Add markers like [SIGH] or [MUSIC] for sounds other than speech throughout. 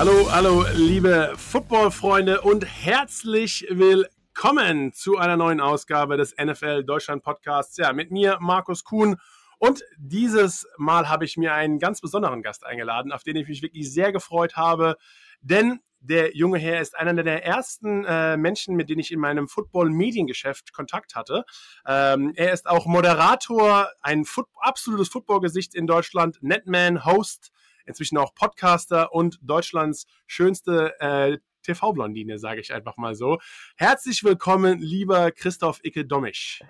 Hallo, hallo, liebe Football-Freunde und herzlich willkommen zu einer neuen Ausgabe des NFL Deutschland Podcasts. Ja, mit mir, Markus Kuhn. Und dieses Mal habe ich mir einen ganz besonderen Gast eingeladen, auf den ich mich wirklich sehr gefreut habe, denn der junge Herr ist einer der ersten äh, Menschen, mit denen ich in meinem Football-Mediengeschäft Kontakt hatte. Ähm, er ist auch Moderator, ein Foot absolutes Footballgesicht in Deutschland, Netman, Host, inzwischen auch Podcaster und Deutschlands schönste äh, TV-Blondine, sage ich einfach mal so. Herzlich willkommen, lieber Christoph Icke-Domisch.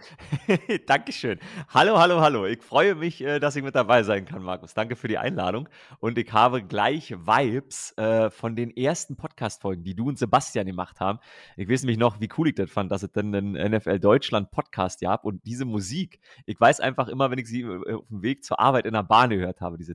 [LAUGHS] Dankeschön. Hallo, hallo, hallo. Ich freue mich, äh, dass ich mit dabei sein kann, Markus. Danke für die Einladung. Und ich habe gleich Vibes äh, von den ersten Podcast-Folgen, die du und Sebastian gemacht haben. Ich weiß nämlich noch, wie cool ich das fand, dass es dann einen NFL Deutschland Podcast gab und diese Musik. Ich weiß einfach immer, wenn ich sie äh, auf dem Weg zur Arbeit in der Bahn gehört habe, diese.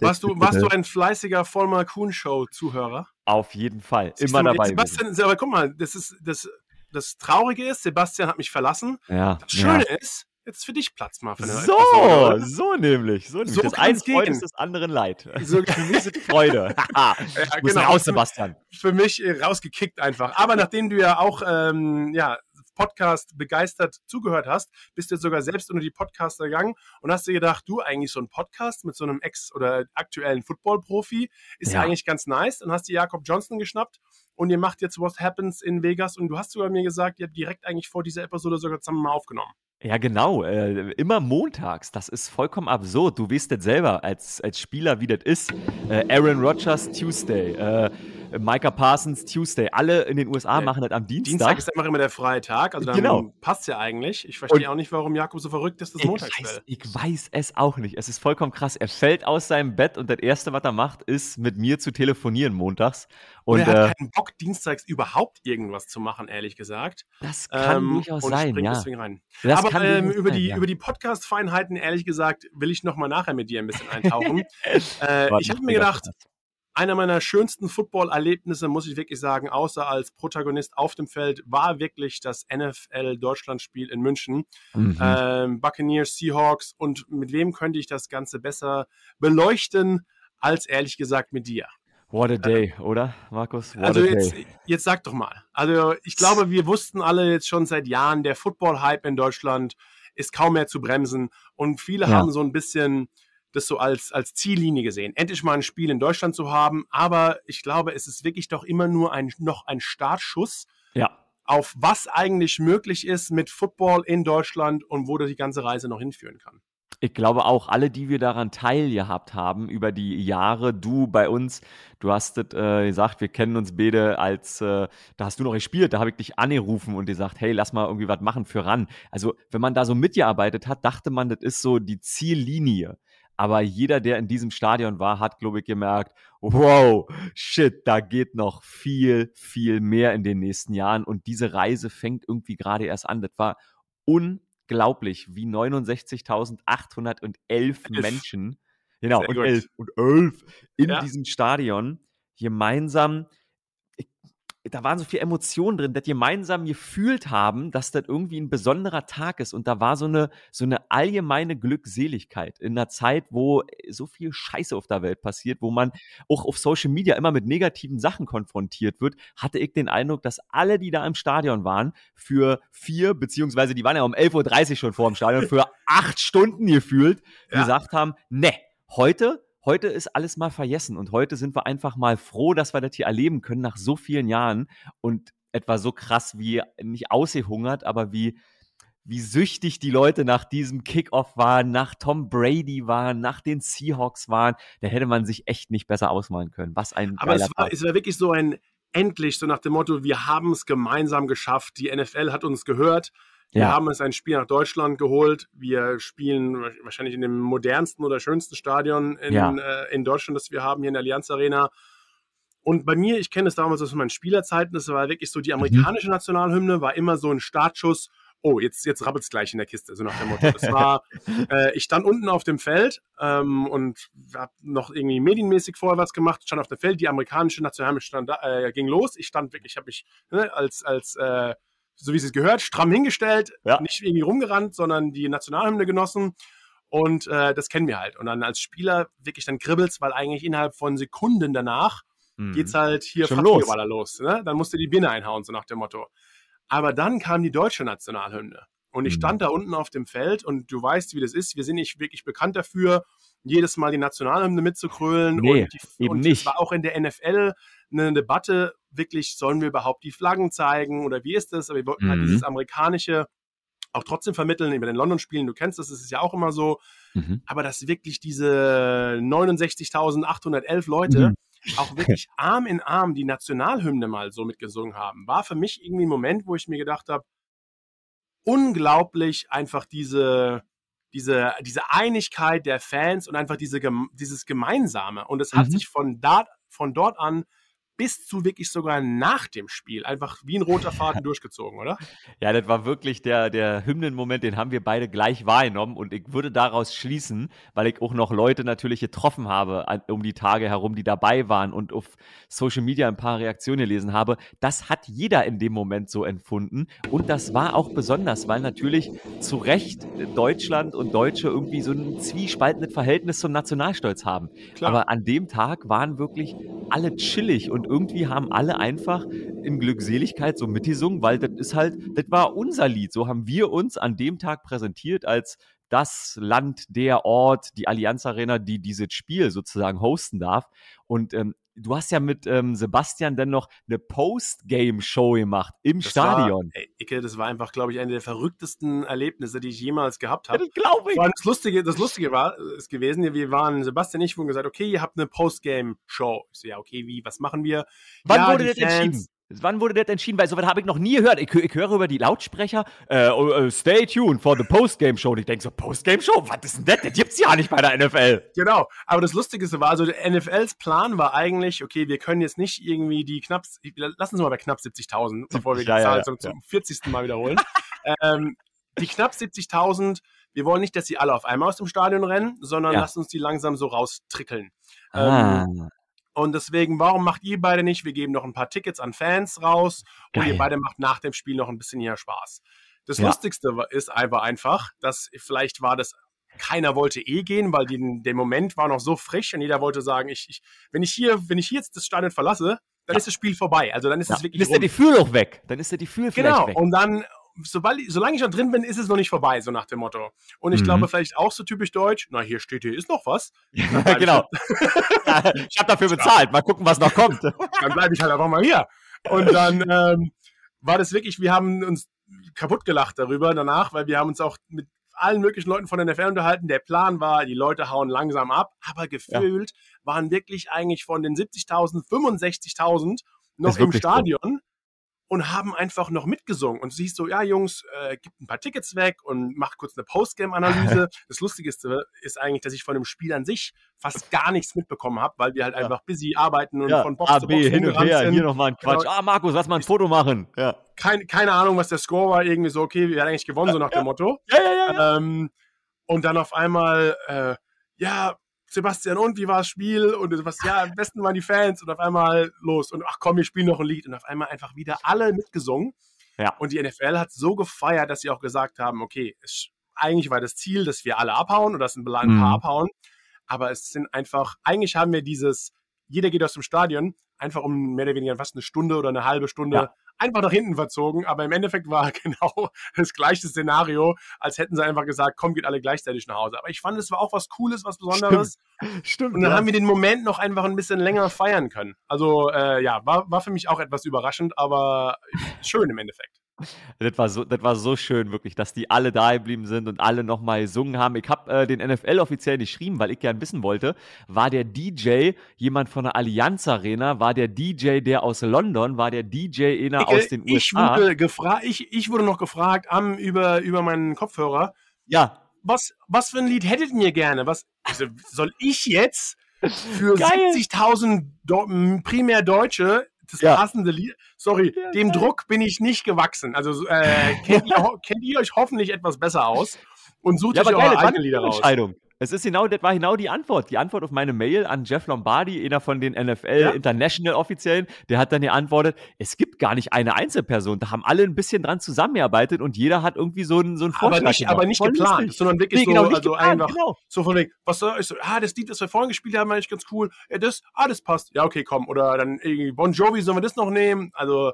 Warst du, warst du ein fleißiger Vollmer Kuhn Show Zuhörer? Auf jeden Fall. Siehst Immer du, dabei. Sebastian, aber guck mal, das ist das, das Traurige ist, Sebastian hat mich verlassen. Ja, das Schöne ja. ist, jetzt für dich Platz mal. Eine so, so nämlich. So nämlich. So das eine Freude ist das andere Leid. So, für mich ist [LAUGHS] Freude. [LAUGHS] [LAUGHS] ja, genau. raus, Sebastian. Für mich äh, rausgekickt einfach. Aber nachdem du ja auch ähm, ja, Podcast begeistert zugehört hast, bist du jetzt sogar selbst unter die Podcaster gegangen und hast dir gedacht, du eigentlich so ein Podcast mit so einem Ex- oder aktuellen Football-Profi ist ja. ja eigentlich ganz nice. Dann hast du Jakob Johnson geschnappt und ihr macht jetzt What Happens in Vegas und du hast sogar mir gesagt, ihr habt direkt eigentlich vor dieser Episode sogar zusammen mal aufgenommen. Ja, genau. Äh, immer montags. Das ist vollkommen absurd. Du weißt das selber als, als Spieler, wie das ist. Äh, Aaron Rodgers Tuesday. Äh, Micah Parsons Tuesday. Alle in den USA machen das am Dienstag. Dienstag ist einfach immer der freie Tag. Also dann genau. passt ja eigentlich. Ich verstehe auch nicht, warum Jakob so verrückt ist, dass es Montag ist. Ich weiß es auch nicht. Es ist vollkommen krass. Er fällt aus seinem Bett und das Erste, was er macht, ist mit mir zu telefonieren montags. Und, und er hat äh, keinen Bock, dienstags überhaupt irgendwas zu machen, ehrlich gesagt. Das kann ähm, durchaus sein, ja. Deswegen rein. Aber ähm, über, sein, die, ja. über die Podcast-Feinheiten, ehrlich gesagt, will ich noch mal nachher mit dir ein bisschen eintauchen. [LAUGHS] äh, ich habe mir gedacht, einer meiner schönsten Football-Erlebnisse, muss ich wirklich sagen, außer als Protagonist auf dem Feld, war wirklich das NFL-Deutschland-Spiel in München. Mhm. Ähm, Buccaneers, Seahawks und mit wem könnte ich das Ganze besser beleuchten, als ehrlich gesagt mit dir. What a day, äh, oder, Markus? What also jetzt, jetzt sag doch mal. Also ich glaube, wir wussten alle jetzt schon seit Jahren, der Football-Hype in Deutschland ist kaum mehr zu bremsen und viele ja. haben so ein bisschen das so als, als Ziellinie gesehen, endlich mal ein Spiel in Deutschland zu haben. Aber ich glaube, es ist wirklich doch immer nur ein, noch ein Startschuss. Ja. Auf was eigentlich möglich ist mit Football in Deutschland und wo die ganze Reise noch hinführen kann. Ich glaube auch, alle, die wir daran teilgehabt haben über die Jahre, du bei uns, du hast es äh, gesagt, wir kennen uns beide als, äh, da hast du noch gespielt, da habe ich dich angerufen und gesagt, hey, lass mal irgendwie was machen für ran. Also, wenn man da so mitgearbeitet hat, dachte man, das ist so die Ziellinie. Aber jeder, der in diesem Stadion war, hat, glaube ich, gemerkt, wow, shit, da geht noch viel, viel mehr in den nächsten Jahren. Und diese Reise fängt irgendwie gerade erst an. Das war unglaublich, wie 69.811 Menschen, genau, und elf, und elf in ja. diesem Stadion gemeinsam da waren so viele Emotionen drin, dass gemeinsam gefühlt haben, dass das irgendwie ein besonderer Tag ist. Und da war so eine, so eine allgemeine Glückseligkeit in einer Zeit, wo so viel Scheiße auf der Welt passiert, wo man auch auf Social Media immer mit negativen Sachen konfrontiert wird, hatte ich den Eindruck, dass alle, die da im Stadion waren, für vier, beziehungsweise die waren ja um 11.30 Uhr schon vor dem Stadion, für acht Stunden gefühlt, ja. gesagt haben, ne, heute heute ist alles mal vergessen und heute sind wir einfach mal froh, dass wir das hier erleben können nach so vielen Jahren und etwa so krass wie nicht ausgehungert, aber wie wie süchtig die Leute nach diesem Kickoff waren, nach Tom Brady waren, nach den Seahawks waren, da hätte man sich echt nicht besser ausmalen können. Was ein Aber es war, es war wirklich so ein endlich so nach dem Motto, wir haben es gemeinsam geschafft, die NFL hat uns gehört. Wir ja. haben uns ein Spiel nach Deutschland geholt. Wir spielen wahrscheinlich in dem modernsten oder schönsten Stadion in, ja. äh, in Deutschland, das wir haben, hier in der Allianz Arena. Und bei mir, ich kenne es damals aus meinen Spielerzeiten, das war wirklich so, die mhm. amerikanische Nationalhymne war immer so ein Startschuss. Oh, jetzt, jetzt rabbelt es gleich in der Kiste, so nach dem Motto. Das war, [LAUGHS] äh, ich stand unten auf dem Feld ähm, und habe noch irgendwie medienmäßig vorher was gemacht, stand auf dem Feld, die amerikanische Nationalhymne stand, äh, ging los. Ich stand wirklich, habe mich ne, als, als äh, so wie es gehört, stramm hingestellt, ja. nicht irgendwie rumgerannt, sondern die Nationalhymne genossen. Und äh, das kennen wir halt. Und dann als Spieler wirklich dann kribbelt's, weil eigentlich innerhalb von Sekunden danach mhm. geht's halt hier Schon los. los ne? Dann musst du die Birne einhauen, so nach dem Motto. Aber dann kam die deutsche Nationalhymne. Und ich mhm. stand da unten auf dem Feld und du weißt, wie das ist. Wir sind nicht wirklich bekannt dafür, jedes Mal die Nationalhymne mitzukrölen. Nee, und, die, eben und nicht. es war auch in der NFL eine Debatte, wirklich, sollen wir überhaupt die Flaggen zeigen oder wie ist das? Aber wir wollten halt mhm. halt dieses amerikanische auch trotzdem vermitteln über den London-Spielen. Du kennst das, das ist ja auch immer so. Mhm. Aber dass wirklich diese 69.811 Leute mhm. auch wirklich [LAUGHS] Arm in Arm die Nationalhymne mal so mitgesungen haben, war für mich irgendwie ein Moment, wo ich mir gedacht habe, unglaublich einfach diese, diese, diese Einigkeit der Fans und einfach diese, dieses Gemeinsame. Und es hat mhm. sich von, da, von dort an bis zu wirklich sogar nach dem Spiel einfach wie ein roter Faden [LAUGHS] durchgezogen, oder? Ja, das war wirklich der, der Hymnenmoment, den haben wir beide gleich wahrgenommen und ich würde daraus schließen, weil ich auch noch Leute natürlich getroffen habe um die Tage herum, die dabei waren und auf Social Media ein paar Reaktionen gelesen habe. Das hat jeder in dem Moment so empfunden und das war auch besonders, weil natürlich zu Recht Deutschland und Deutsche irgendwie so ein zwiespaltendes Verhältnis zum Nationalstolz haben. Klar. Aber an dem Tag waren wirklich alle chillig und irgendwie haben alle einfach in Glückseligkeit so mitgesungen, weil das ist halt, das war unser Lied. So haben wir uns an dem Tag präsentiert als das Land, der Ort, die Allianz Arena, die dieses Spiel sozusagen hosten darf. Und ähm, du hast ja mit ähm, Sebastian dann noch eine Post-Game-Show gemacht im das Stadion. War, ey, Icke, das war einfach, glaube ich, eine der verrücktesten Erlebnisse, die ich jemals gehabt habe. Ja, das glaube ich. Das Lustige, das Lustige war es gewesen, wir waren, Sebastian und ich, wurden gesagt, okay, ihr habt eine Post-Game-Show. Ich so, ja, okay, wie, was machen wir? Wann ja, wurde das entschieden? Wann wurde das entschieden? Weil sowas habe ich noch nie gehört. Ich, ich höre über die Lautsprecher, äh, uh, stay tuned for the Postgame-Show. Und ich denke so, Postgame-Show? Was ist denn das? Das gibt's ja nicht bei der NFL. Genau. Aber das Lustige war, also der NFLs Plan war eigentlich, okay, wir können jetzt nicht irgendwie die knapp, lassen Sie mal bei knapp 70.000, bevor wir die ja, Zahl ja, ja, zum 40. Mal wiederholen. [LAUGHS] ähm, die knapp 70.000, wir wollen nicht, dass sie alle auf einmal aus dem Stadion rennen, sondern lasst uns die langsam so raustrickeln. Ah. Ähm, und deswegen, warum macht ihr beide nicht? Wir geben noch ein paar Tickets an Fans raus Geil. und ihr beide macht nach dem Spiel noch ein bisschen hier Spaß. Das ja. Lustigste ist einfach einfach, dass vielleicht war das keiner wollte eh gehen, weil die, der Moment war noch so frisch und jeder wollte sagen, ich, ich, wenn ich hier, wenn ich hier jetzt das Stadion verlasse, dann ja. ist das Spiel vorbei. Also dann ist ja. es wirklich. Dann ist der Gefühl auch weg. Dann ist der Gefühl genau. weg. Genau. Und dann sobald, solange ich schon drin bin, ist es noch nicht vorbei, so nach dem Motto. Und ich mhm. glaube, vielleicht auch so typisch deutsch, na, hier steht, hier ist noch was. genau. ich [LAUGHS] habe dafür [LAUGHS] bezahlt. Mal gucken, was noch kommt. [LAUGHS] dann bleibe ich halt einfach mal hier. Und dann ähm, war das wirklich, wir haben uns kaputt gelacht darüber danach, weil wir haben uns auch mit allen möglichen Leuten von der NFL unterhalten. Der Plan war, die Leute hauen langsam ab, aber gefühlt ja. waren wirklich eigentlich von den 70.000 65.000 noch im Stadion. So und haben einfach noch mitgesungen. Und siehst so, ja, Jungs, äh, gibt ein paar Tickets weg und macht kurz eine Postgame-Analyse. [LAUGHS] das Lustigste ist eigentlich, dass ich von dem Spiel an sich fast gar nichts mitbekommen habe, weil wir halt ja. einfach busy arbeiten und ja, von Box A, zu Box B, hin und her, sind. hier nochmal ein Quatsch. Genau. Ah, Markus, lass mal ein Foto machen. Ja. Kein, keine Ahnung, was der Score war. Irgendwie so, okay, wir haben eigentlich gewonnen, so nach dem Motto. Ja, ja, ja. Ähm, und dann auf einmal, äh, ja, Sebastian, und wie war das Spiel? Und was, ja, am besten waren die Fans und auf einmal los und ach komm, wir spielen noch ein Lied und auf einmal einfach wieder alle mitgesungen. Ja. Und die NFL hat so gefeiert, dass sie auch gesagt haben, okay, es, eigentlich war das Ziel, dass wir alle abhauen oder dass ein paar mhm. abhauen, aber es sind einfach, eigentlich haben wir dieses, jeder geht aus dem Stadion, einfach um mehr oder weniger fast eine Stunde oder eine halbe Stunde ja einfach nach hinten verzogen, aber im Endeffekt war [LAUGHS] genau das gleiche Szenario, als hätten sie einfach gesagt, komm, geht alle gleichzeitig nach Hause. Aber ich fand, es war auch was Cooles, was Besonderes. Stimmt. Stimmt und dann ja. haben wir den Moment noch einfach ein bisschen länger feiern können. Also äh, ja, war, war für mich auch etwas überraschend, aber schön im Endeffekt. Das war, so, das war so schön, wirklich, dass die alle da geblieben sind und alle nochmal gesungen haben. Ich habe äh, den NFL offiziell geschrieben, weil ich gern wissen wollte, war der DJ jemand von der Allianz Arena? War der DJ der aus London? War der DJ einer ich, aus den ich USA? Wurde gefra ich, ich wurde noch gefragt am, über, über meinen Kopfhörer. Ja. Was, was für ein Lied hättet ihr gerne? Was, also, soll ich jetzt für [LAUGHS] 70.000 primär Deutsche das ja. passende Lied. Sorry, dem. Druck bin ich nicht gewachsen. Also äh, kennt, [LAUGHS] ihr, kennt, ihr, euch hoffentlich etwas besser aus und sucht ja, euch eure eigenen Lieder raus. Es ist genau, das war genau die Antwort. Die Antwort auf meine Mail an Jeff Lombardi, einer von den NFL ja. International Offiziellen, der hat dann geantwortet, es gibt gar nicht eine Einzelperson. Da haben alle ein bisschen dran zusammengearbeitet und jeder hat irgendwie so einen, so einen Vorschlag aber nicht, Aber nicht geplant, lustig. sondern wirklich nee, genau, so, also geplant, einfach genau. so von wegen, was soll ich so, ah, das Lied, das wir vorhin gespielt haben, eigentlich ganz cool. Ja, das, ah, das passt. Ja, okay, komm. Oder dann irgendwie Bon Jovi, sollen wir das noch nehmen? Also,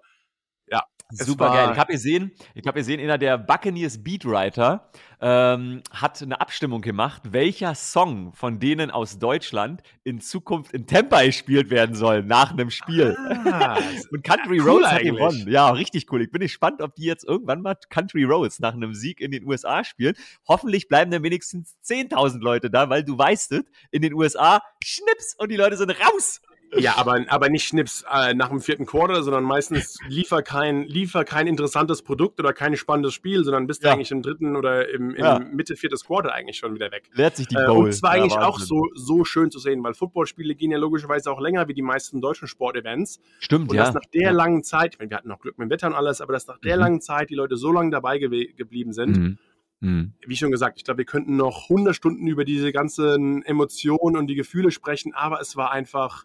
ja. Super geil. Ich habe gesehen, ich habe gesehen, einer der Buccaneers Beatwriter ähm, hat eine Abstimmung gemacht, welcher Song von denen aus Deutschland in Zukunft in Tampa gespielt werden soll nach einem Spiel. Ah, [LAUGHS] und Country cool Roads hat gewonnen. Ja, richtig cool. Ich bin gespannt, ob die jetzt irgendwann mal Country Roads nach einem Sieg in den USA spielen. Hoffentlich bleiben dann wenigstens 10.000 Leute da, weil du weißt es, in den USA schnips und die Leute sind raus. Ja, aber, aber nicht Schnips äh, nach dem vierten Quarter, sondern meistens liefer kein, liefer kein interessantes Produkt oder kein spannendes Spiel, sondern bist ja. eigentlich im dritten oder im, im ja. Mitte viertes Quarter eigentlich schon wieder weg. Lehrt sich die Bowl. Äh, und zwar eigentlich auch so, so schön zu sehen, weil Footballspiele gehen ja logischerweise auch länger wie die meisten deutschen Sportevents. Stimmt, und ja. dass nach der langen Zeit, ich meine, wir hatten noch Glück mit dem Wetter und alles, aber dass nach der mhm. langen Zeit die Leute so lange dabei ge geblieben sind, mhm. Mhm. Wie schon gesagt, ich glaube, wir könnten noch 100 Stunden über diese ganzen Emotionen und die Gefühle sprechen, aber es war einfach,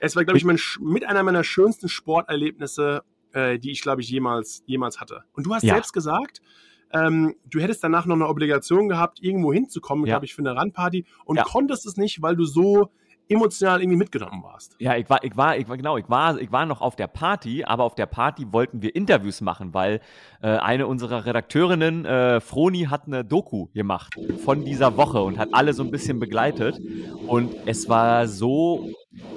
es war, glaube ich, mein, mit einer meiner schönsten Sporterlebnisse, äh, die ich, glaube ich, jemals, jemals hatte. Und du hast ja. selbst gesagt, ähm, du hättest danach noch eine Obligation gehabt, irgendwo hinzukommen, ja. glaube ich, für eine Randparty und ja. konntest es nicht, weil du so emotional irgendwie mitgenommen warst. Ja, ich war, ich war, ich war, genau, ich war, ich war noch auf der Party, aber auf der Party wollten wir Interviews machen, weil äh, eine unserer Redakteurinnen, äh, Froni, hat eine Doku gemacht von dieser Woche und hat alle so ein bisschen begleitet. Und es war so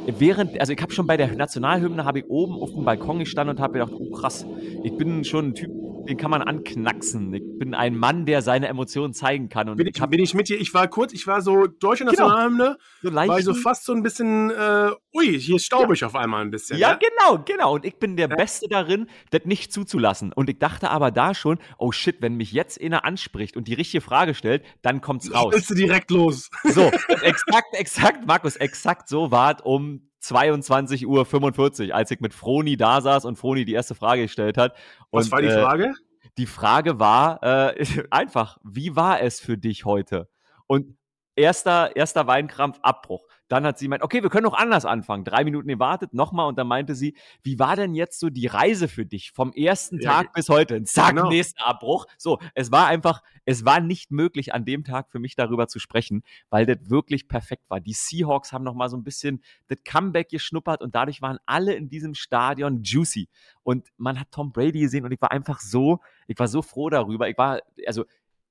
während, also ich habe schon bei der Nationalhymne, habe ich oben auf dem Balkon gestanden und habe gedacht, oh krass, ich bin schon ein Typ, den kann man anknacksen. Ich bin ein Mann, der seine Emotionen zeigen kann. Und bin, ich, bin ich mit dir? Ich war kurz, ich war so deutsche. Nationalhymne, genau. so war ich so fast so ein bisschen, äh, ui, hier staubig ja. auf einmal ein bisschen. Ja, ja, genau, genau. Und ich bin der ja. Beste darin, das nicht zuzulassen. Und ich dachte aber da schon, oh shit, wenn mich jetzt einer anspricht und die richtige Frage stellt, dann kommt's raus. Bist du direkt los. So, [LAUGHS] exakt, exakt, Markus, exakt so war es um 22.45 Uhr, als ich mit Froni da saß und Froni die erste Frage gestellt hat. Und, Was war die Frage? Äh, die Frage war äh, [LAUGHS] einfach, wie war es für dich heute? Und erster, erster Weinkrampf, Abbruch. Dann hat sie gemeint, okay, wir können noch anders anfangen. Drei Minuten gewartet, nochmal und dann meinte sie, wie war denn jetzt so die Reise für dich vom ersten ja, Tag bis heute? Zack, genau. nächster Abbruch. So, es war einfach, es war nicht möglich, an dem Tag für mich darüber zu sprechen, weil das wirklich perfekt war. Die Seahawks haben nochmal so ein bisschen das Comeback geschnuppert und dadurch waren alle in diesem Stadion juicy. Und man hat Tom Brady gesehen und ich war einfach so, ich war so froh darüber. Ich war, also,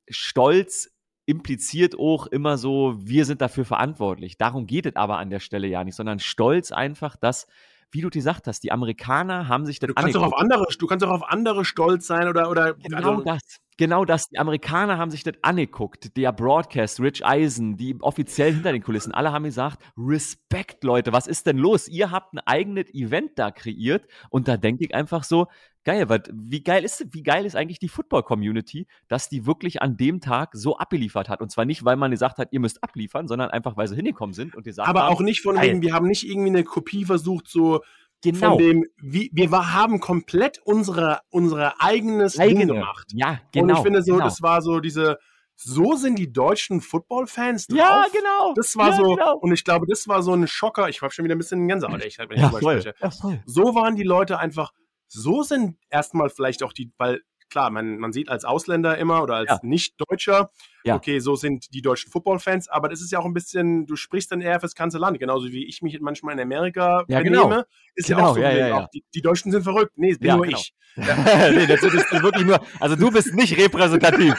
stolz impliziert auch immer so, wir sind dafür verantwortlich. Darum geht es aber an der Stelle ja nicht, sondern stolz einfach, dass, wie du gesagt hast, die Amerikaner haben sich das du kannst, auch auf andere, du kannst auch auf andere stolz sein oder. oder genau also, das. Genau das. Die Amerikaner haben sich das angeguckt. Der Broadcast, Rich Eisen, die offiziell hinter den Kulissen, alle haben gesagt: Respekt, Leute, was ist denn los? Ihr habt ein eigenes Event da kreiert. Und da denke ich einfach so: geil, weil wie geil ist, wie geil ist eigentlich die Football-Community, dass die wirklich an dem Tag so abgeliefert hat. Und zwar nicht, weil man gesagt hat, ihr müsst abliefern, sondern einfach, weil sie hingekommen sind und gesagt Aber haben, auch nicht von wegen, wir haben nicht irgendwie eine Kopie versucht, so genau. von dem, wie, wir war, haben komplett unsere, unsere eigenes Eigene. Ding gemacht. Ja, genau. Und ich genau, finde so, genau. das war so diese, so sind die deutschen Football-Fans drauf. Ja, genau. Das war ja, so, genau. und ich glaube, das war so ein Schocker. Ich habe schon wieder ein bisschen Gänsehaut, echt, wenn ich ja, voll. spreche. Ja, voll. So waren die Leute einfach so sind erstmal vielleicht auch die, weil klar, man, man sieht als Ausländer immer oder als ja. Nicht-Deutscher, ja. okay, so sind die deutschen Football-Fans, aber das ist ja auch ein bisschen, du sprichst dann eher fürs ganze Land, genauso wie ich mich manchmal in Amerika ja, benehme, genau. ist genau, ja auch so, ja, auch die, die, Deutschen sind verrückt, nee, bin nur genau. ich. [LAUGHS] nee, das ist wirklich nur, also du bist nicht repräsentativ,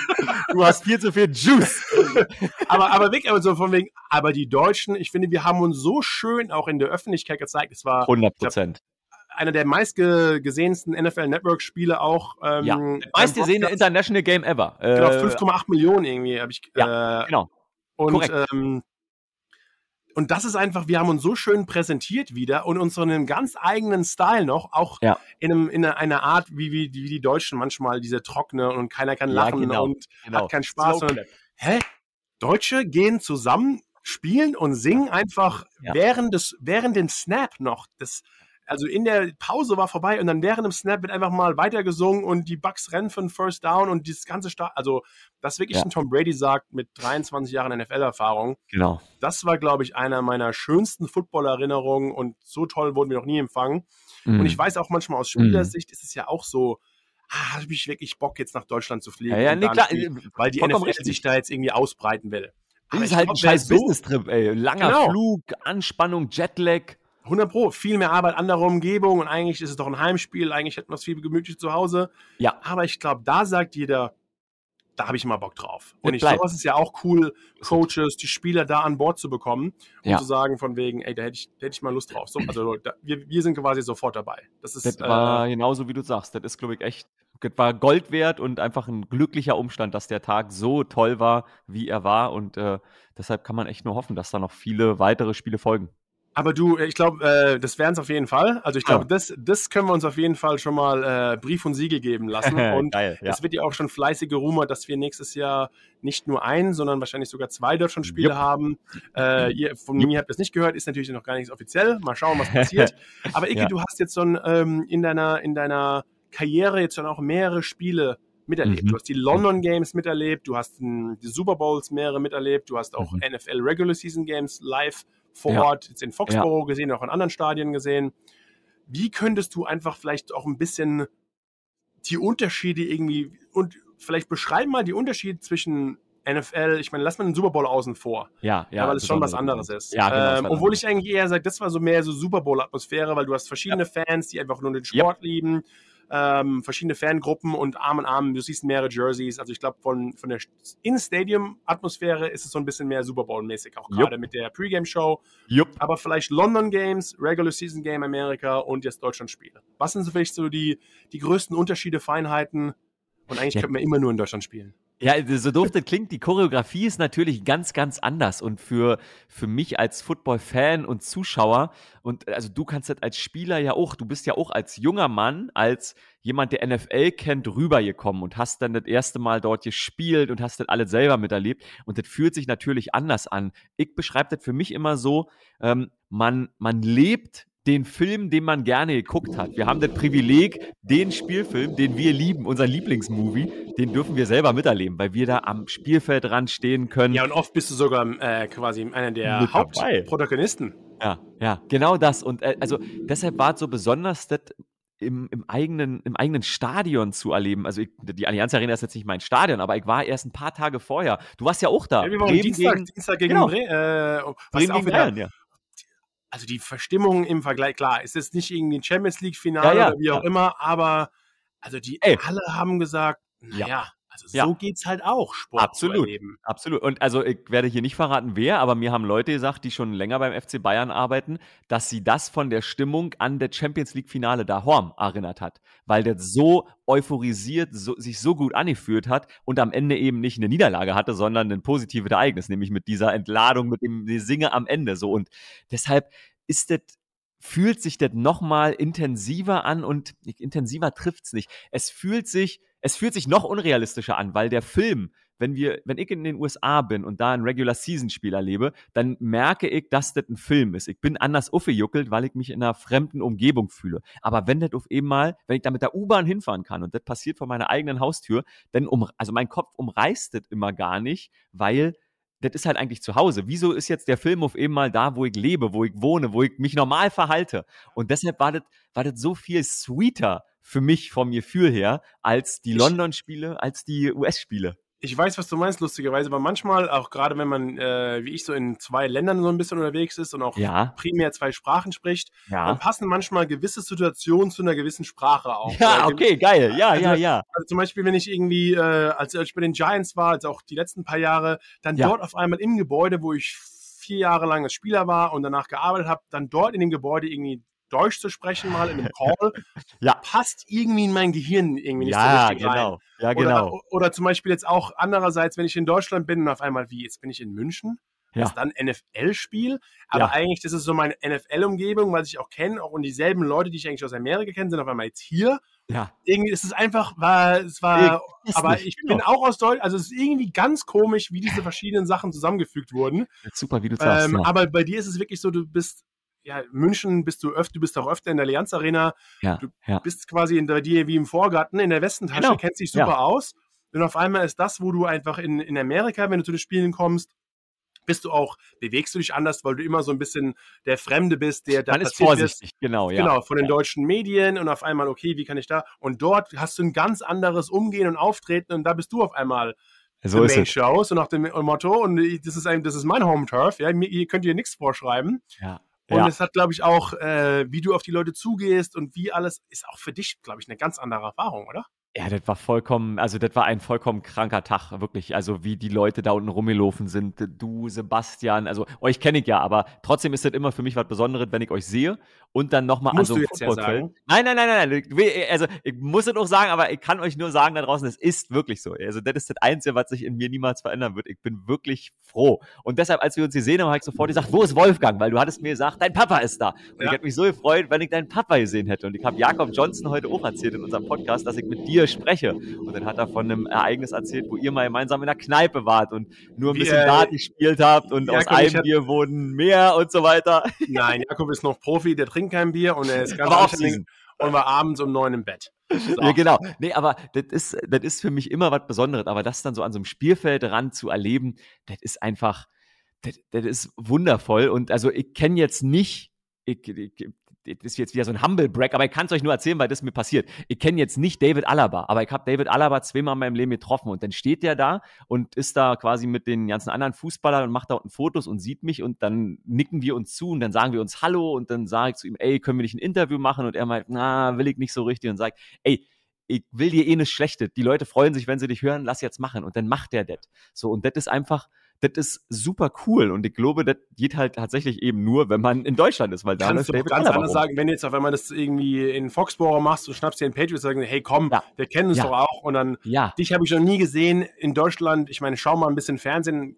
du hast viel zu viel Juice. aber, aber wirklich, aber so von wegen, aber die Deutschen, ich finde, wir haben uns so schön auch in der Öffentlichkeit gezeigt, es war 100 Prozent einer der meistgesehensten NFL Network Spiele auch. Ähm, ja, meistgesehene International Game ever. Äh, genau, 5,8 Millionen irgendwie habe ich. Ja, äh, genau. Und, ähm, und das ist einfach, wir haben uns so schön präsentiert wieder und uns so einen ganz eigenen Style noch, auch ja. in, einem, in einer Art, wie, wie, wie die Deutschen manchmal, diese trockene und keiner kann lachen ja, genau, und genau. hat keinen Spaß. Und, hä? Deutsche gehen zusammen, spielen und singen einfach ja. während, des, während dem Snap noch. Das, Also in der Pause war vorbei und dann während dem Snap wird einfach mal weitergesungen und die Bucks rennen für einen First Down und dieses ganze Start, also das wirklich ja. ein Tom Brady sagt mit 23 Jahren NFL-Erfahrung. Genau. Das war, glaube ich, einer meiner schönsten Football-Erinnerungen und so toll wurden wir noch nie empfangen. Mhm. Und ich weiß auch manchmal aus Spielersicht mhm. ist es ja auch so, ah, habe ich wirklich Bock, jetzt nach Deutschland zu fliegen. Ja, ja nee, klar, spielen, weil die NFL richtig. sich da jetzt irgendwie ausbreiten will. Das ist halt glaub, ein scheiß Business-Trip, ey. Langer genau. Flug, Anspannung, Jetlag. 100 Pro, viel mehr Arbeit, andere Umgebung und eigentlich ist es doch ein Heimspiel, eigentlich hätten wir es viel gemütlich zu Hause. Ja. Aber ich glaube, da sagt jeder, da habe ich immer Bock drauf. Und ich glaube, es ist ja auch cool, Coaches, die Spieler da an Bord zu bekommen und ja. zu sagen von wegen, ey, da hätte ich, da hätte ich mal Lust drauf. So, also da, wir, wir sind quasi sofort dabei. Das ist das war äh, genauso wie du sagst. Das ist glaube ich echt, das war Gold wert und einfach ein glücklicher Umstand, dass der Tag so toll war, wie er war und äh, deshalb kann man echt nur hoffen, dass da noch viele weitere Spiele folgen. Aber du, ich glaube, äh, das wären es auf jeden Fall. Also ich glaube, ja. das, das können wir uns auf jeden Fall schon mal äh, Brief und Siegel geben lassen. [LAUGHS] Und Geil, ja. es wird ja auch schon fleißig gerumort, dass wir nächstes Jahr nicht nur ein, sondern wahrscheinlich sogar zwei Deutschland-Spiele yep. haben. Äh, ihr, von yep. mir habt ihr es nicht gehört, ist natürlich noch gar nichts offiziell. Mal schauen, was passiert. [LAUGHS] Aber Ike, ja. du hast jetzt so ein, ähm, in, deiner, in deiner Karriere jetzt schon auch mehrere Spiele miterlebt. Mhm. Du hast die London Games miterlebt, du hast die Super Bowls mehrere miterlebt, du hast auch mhm. NFL Regular Season Games live vor ja. Ort, jetzt in Foxborough ja. gesehen, auch in anderen Stadien gesehen. Wie könntest du einfach vielleicht auch ein bisschen die Unterschiede irgendwie und vielleicht beschreiben mal die Unterschiede zwischen NFL, ich meine, lass mal den Super Bowl außen vor. Ja, ja. Weil es schon was anderes ist. Ja, genau, ähm, obwohl ich eigentlich eher sage, das war so mehr so Super Bowl-Atmosphäre, weil du hast verschiedene ja. Fans, die einfach nur den Sport ja. lieben ähm, verschiedene Fangruppen und Arm in Arm. Du siehst mehrere Jerseys. Also ich glaube, von, von der In-Stadium-Atmosphäre ist es so ein bisschen mehr Super Bowl-mäßig, auch gerade mit der Pre-Game-Show. Aber vielleicht London Games, Regular Season Game Amerika und jetzt Deutschland-Spiele. Was sind so vielleicht so die, die größten Unterschiede, Feinheiten? Und eigentlich ja. könnten wir immer nur in Deutschland spielen. Ja, so doof das klingt, die Choreografie ist natürlich ganz, ganz anders. Und für, für mich als Football-Fan und Zuschauer, und also du kannst das als Spieler ja auch, du bist ja auch als junger Mann, als jemand, der NFL kennt, rübergekommen und hast dann das erste Mal dort gespielt und hast das alles selber miterlebt. Und das fühlt sich natürlich anders an. Ich beschreibe das für mich immer so, ähm, man, man lebt den Film, den man gerne geguckt hat. Wir haben das Privileg, den Spielfilm, den wir lieben, unseren Lieblingsmovie, den dürfen wir selber miterleben, weil wir da am Spielfeld dran stehen können. Ja, und oft bist du sogar äh, quasi einer der Hauptprotagonisten. Ja, ja, genau das. Und äh, also deshalb war es so besonders, das im, im, eigenen, im eigenen Stadion zu erleben. Also ich, die Allianz Arena ist jetzt nicht mein Stadion, aber ich war erst ein paar Tage vorher. Du warst ja auch da. Ja, wir waren Dienstag, gegen, Dienstag gegen genau. Bre äh, Bremen gegen Bayern, ja also die Verstimmung im Vergleich, klar, es ist nicht irgendwie ein Champions League-Finale ja, ja, oder wie auch immer, aber also die Ey. alle haben gesagt, naja, also so ja. geht's halt auch, Sport absolut, Absolut. Und also ich werde hier nicht verraten, wer, aber mir haben Leute gesagt, die schon länger beim FC Bayern arbeiten, dass sie das von der Stimmung an der Champions League Finale da Horm erinnert hat, weil das so euphorisiert, so, sich so gut angeführt hat und am Ende eben nicht eine Niederlage hatte, sondern ein positives Ereignis, nämlich mit dieser Entladung, mit dem Singe am Ende so. Und deshalb ist das fühlt sich das nochmal intensiver an und intensiver trifft's nicht. Es fühlt sich, es fühlt sich noch unrealistischer an, weil der Film, wenn wir, wenn ich in den USA bin und da ein Regular Season Spiel erlebe, dann merke ich, dass das ein Film ist. Ich bin anders aufgejuckelt, weil ich mich in einer fremden Umgebung fühle. Aber wenn das auf eben mal, wenn ich da mit der U-Bahn hinfahren kann und das passiert vor meiner eigenen Haustür, dann um, also mein Kopf umreißt das immer gar nicht, weil das ist halt eigentlich zu Hause. Wieso ist jetzt der Film auf eben mal da, wo ich lebe, wo ich wohne, wo ich mich normal verhalte? Und deshalb war das, war das so viel sweeter für mich vom Gefühl her als die London-Spiele, als die US-Spiele ich weiß, was du meinst, lustigerweise, aber manchmal, auch gerade wenn man, äh, wie ich, so in zwei Ländern so ein bisschen unterwegs ist und auch ja. primär zwei Sprachen spricht, ja. dann passen manchmal gewisse Situationen zu einer gewissen Sprache auch. Ja, okay, geil, ja, also, ja, ja. Also zum Beispiel, wenn ich irgendwie, äh, als ich bei den Giants war, also auch die letzten paar Jahre, dann ja. dort auf einmal im Gebäude, wo ich vier Jahre lang als Spieler war und danach gearbeitet habe, dann dort in dem Gebäude irgendwie Deutsch zu sprechen, mal in einem [LAUGHS] Call, ja. passt irgendwie in mein Gehirn irgendwie nicht ja, so richtig genau. rein. Ja, genau. Oder, oder zum Beispiel jetzt auch andererseits, wenn ich in Deutschland bin und auf einmal, wie, jetzt bin ich in München, ja. das ist dann NFL-Spiel, aber ja. eigentlich, das ist so meine NFL-Umgebung, weil ich auch kenne, auch und dieselben Leute, die ich eigentlich aus Amerika kenne, sind auf einmal jetzt hier. Ja. Irgendwie ist es einfach, war, es war, ich aber ich genau. bin auch aus Deutschland, also es ist irgendwie ganz komisch, wie diese verschiedenen Sachen zusammengefügt wurden. Super, wie du sagst. Ähm, ja. Aber bei dir ist es wirklich so, du bist ja, München bist du öfter, du bist auch öfter in der Allianz Arena. Ja, du ja. bist quasi in der dir wie im Vorgarten, in der Westentasche, Genau. kennst dich super aus. Und auf einmal ist das, wo du einfach in, in Amerika, wenn du zu den Spielen kommst, bist du auch, bewegst du dich anders, weil du immer so ein bisschen der Fremde bist, der da Man ist vorsichtig, genau, ja. Genau, von den ja. deutschen Medien und auf einmal, okay, wie kann ich da? Und dort hast du ein ganz anderes Umgehen und Auftreten und da bist du auf einmal So the ist Main es. Show, so nach dem Motto. Und das ist ein, das ist mein Home Turf, ja, mir, ihr könnt ihr nichts vorschreiben. Ja. Und ja. es hat, glaube ich, auch, äh, wie du auf die Leute zugehst und wie alles, ist auch für dich, glaube ich, eine ganz andere Erfahrung, oder? Ja, das war vollkommen, also das war ein vollkommen kranker Tag, wirklich. Also wie die Leute da unten rumgelaufen sind, du, Sebastian, also euch kenne ich ja, aber trotzdem ist das immer für mich was Besonderes, wenn ich euch sehe und dann nochmal an so einem jetzt ja. Nein, nein, nein, nein, nein. ich Also ich muss es auch sagen, aber ich kann euch nur sagen da draußen, es ist wirklich so. Also das ist das Einzige, was sich in mir niemals verändern wird. Ich bin wirklich froh. Und deshalb, als wir uns gesehen haben, habe ich sofort gesagt, wo ist Wolfgang? Weil du hattest mir gesagt, dein Papa ist da. Und ich Ja. hätte mich so gefreut, wenn ich deinen Papa gesehen hätte. Und ich habe Jakob Johnson heute auch erzählt in unserem Podcast, dass ich mit dir spreche. Und dann hat er von einem Ereignis erzählt, wo ihr mal gemeinsam in der Kneipe wart und nur ein bisschen äh, gespielt habt und aus Jakob, ich einem hab- Bier wurden mehr und so weiter. Nein, Jakob ist noch Profi, der trinkt kein Bier und er ist [LAUGHS] ganz anständig und war abends um neun im Bett. So. Ja, genau. Nee, aber das ist, das ist für mich immer was Besonderes. Aber das dann so an so einem Spielfeldrand zu erleben, das ist einfach, das, das ist wundervoll. Und also ich kenne jetzt nicht, ich, ich, das ist jetzt wieder so ein Humble Brag, aber ich kann es euch nur erzählen, weil das mir passiert. Ich kenne jetzt nicht David Alaba, aber ich habe David Alaba zweimal in meinem Leben getroffen und dann steht der da und ist da quasi mit den ganzen anderen Fußballern und macht da unten Fotos und sieht mich und dann nicken wir uns zu und dann sagen wir uns Hallo und dann sage ich zu ihm, ey, können wir nicht ein Interview machen? Und er meint, na, will ich nicht so richtig und sagt, ey, ich will dir eh nichts Schlechtes. Die Leute freuen sich, wenn sie dich hören, lass jetzt machen. Und dann macht der das. So, und das ist einfach, das ist super cool. Und ich glaube, das geht halt tatsächlich eben nur, wenn man in Deutschland ist, weil da Kannst läuft du auch David ganz anders sagen, wenn jetzt auf einmal das irgendwie in Foxborough machst, du schnappst dir den Patriots und sagst, hey komm, Ja. wir kennen uns Ja. doch auch und dann, Ja, dich habe ich noch nie gesehen in Deutschland, ich meine, schau mal ein bisschen Fernsehen,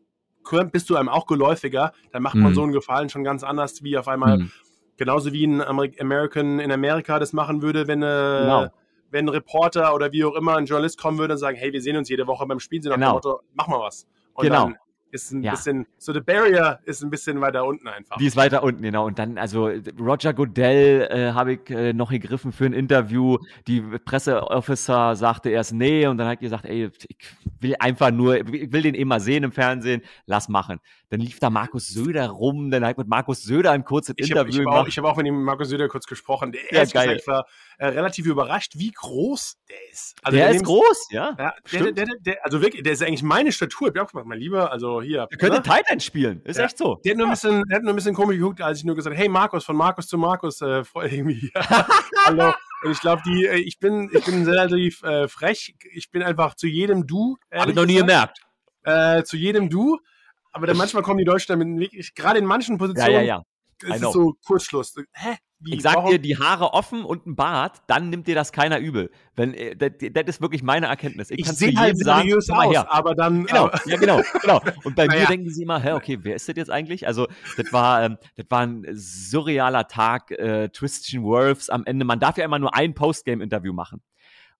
bist du einem auch geläufiger, dann macht man Mhm. so einen Gefallen schon ganz anders, wie auf einmal, Mhm. genauso wie ein Amer American in Amerika das machen würde, wenn, äh, Genau. wenn ein Reporter oder wie auch immer ein Journalist kommen würde und sagen, hey, wir sehen uns jede Woche beim Spielen, so nach Genau. dem Motto, mach mal was. Und Genau. dann ist ein Ja. bisschen, so the barrier ist ein bisschen weiter unten einfach. Die ist weiter unten, genau. Und dann, also Roger Goodell äh, habe ich äh, noch gegriffen für ein Interview. Die Presseofficer sagte erst nee und dann hat gesagt, ey, ich will einfach nur, ich will den eh mal sehen im Fernsehen, lass machen. Dann lief da Markus Söder rum, dann hat ich mit Markus Söder ein kurzes Ich habe Interview hab auch, gemacht. ich hab auch mit ihm Markus Söder kurz gesprochen. Der Ja, ist geil. war äh, relativ überrascht, wie groß der ist. Also der ist nimmt- groß, ja. Ja, der, der, der, der, also wirklich, der ist eigentlich meine Statur. Ich hab auch gesagt, mein Lieber, also hier. Der könnte ne? Titan spielen, ist Ja. echt so. Der hat nur, ein bisschen, der hat nur ein bisschen komisch geguckt, als ich nur gesagt habe, hey Markus, von Markus zu Markus, äh, [LAUGHS] irgendwie. [LAUGHS] Hallo. Und ich glaube, die, äh, ich bin, ich bin relativ äh, frech. Ich bin einfach zu jedem Du. Hab ich noch nie gesagt. gemerkt. Äh, zu jedem Du. Aber dann manchmal kommen die Deutschen damit wirklich, gerade in manchen Ja, Positionen, ja, ja. I ist so Kurzschluss. Hä? Wie? Ich sag dir, die Haare offen und ein Bart, dann nimmt dir das keiner übel. Wenn, äh, das, das ist wirklich meine Erkenntnis. Ich, ich sehe halt sagen, seriös mal aus, aber dann. Genau, aber- ja, genau, genau. [LAUGHS] Und bei mir Naja. denken sie immer, hä, okay, wer ist das jetzt eigentlich? Also, das war, ähm, das war ein surrealer Tag, äh, Christian Wirfs am Ende. Man darf ja immer nur ein Postgame-Interview machen.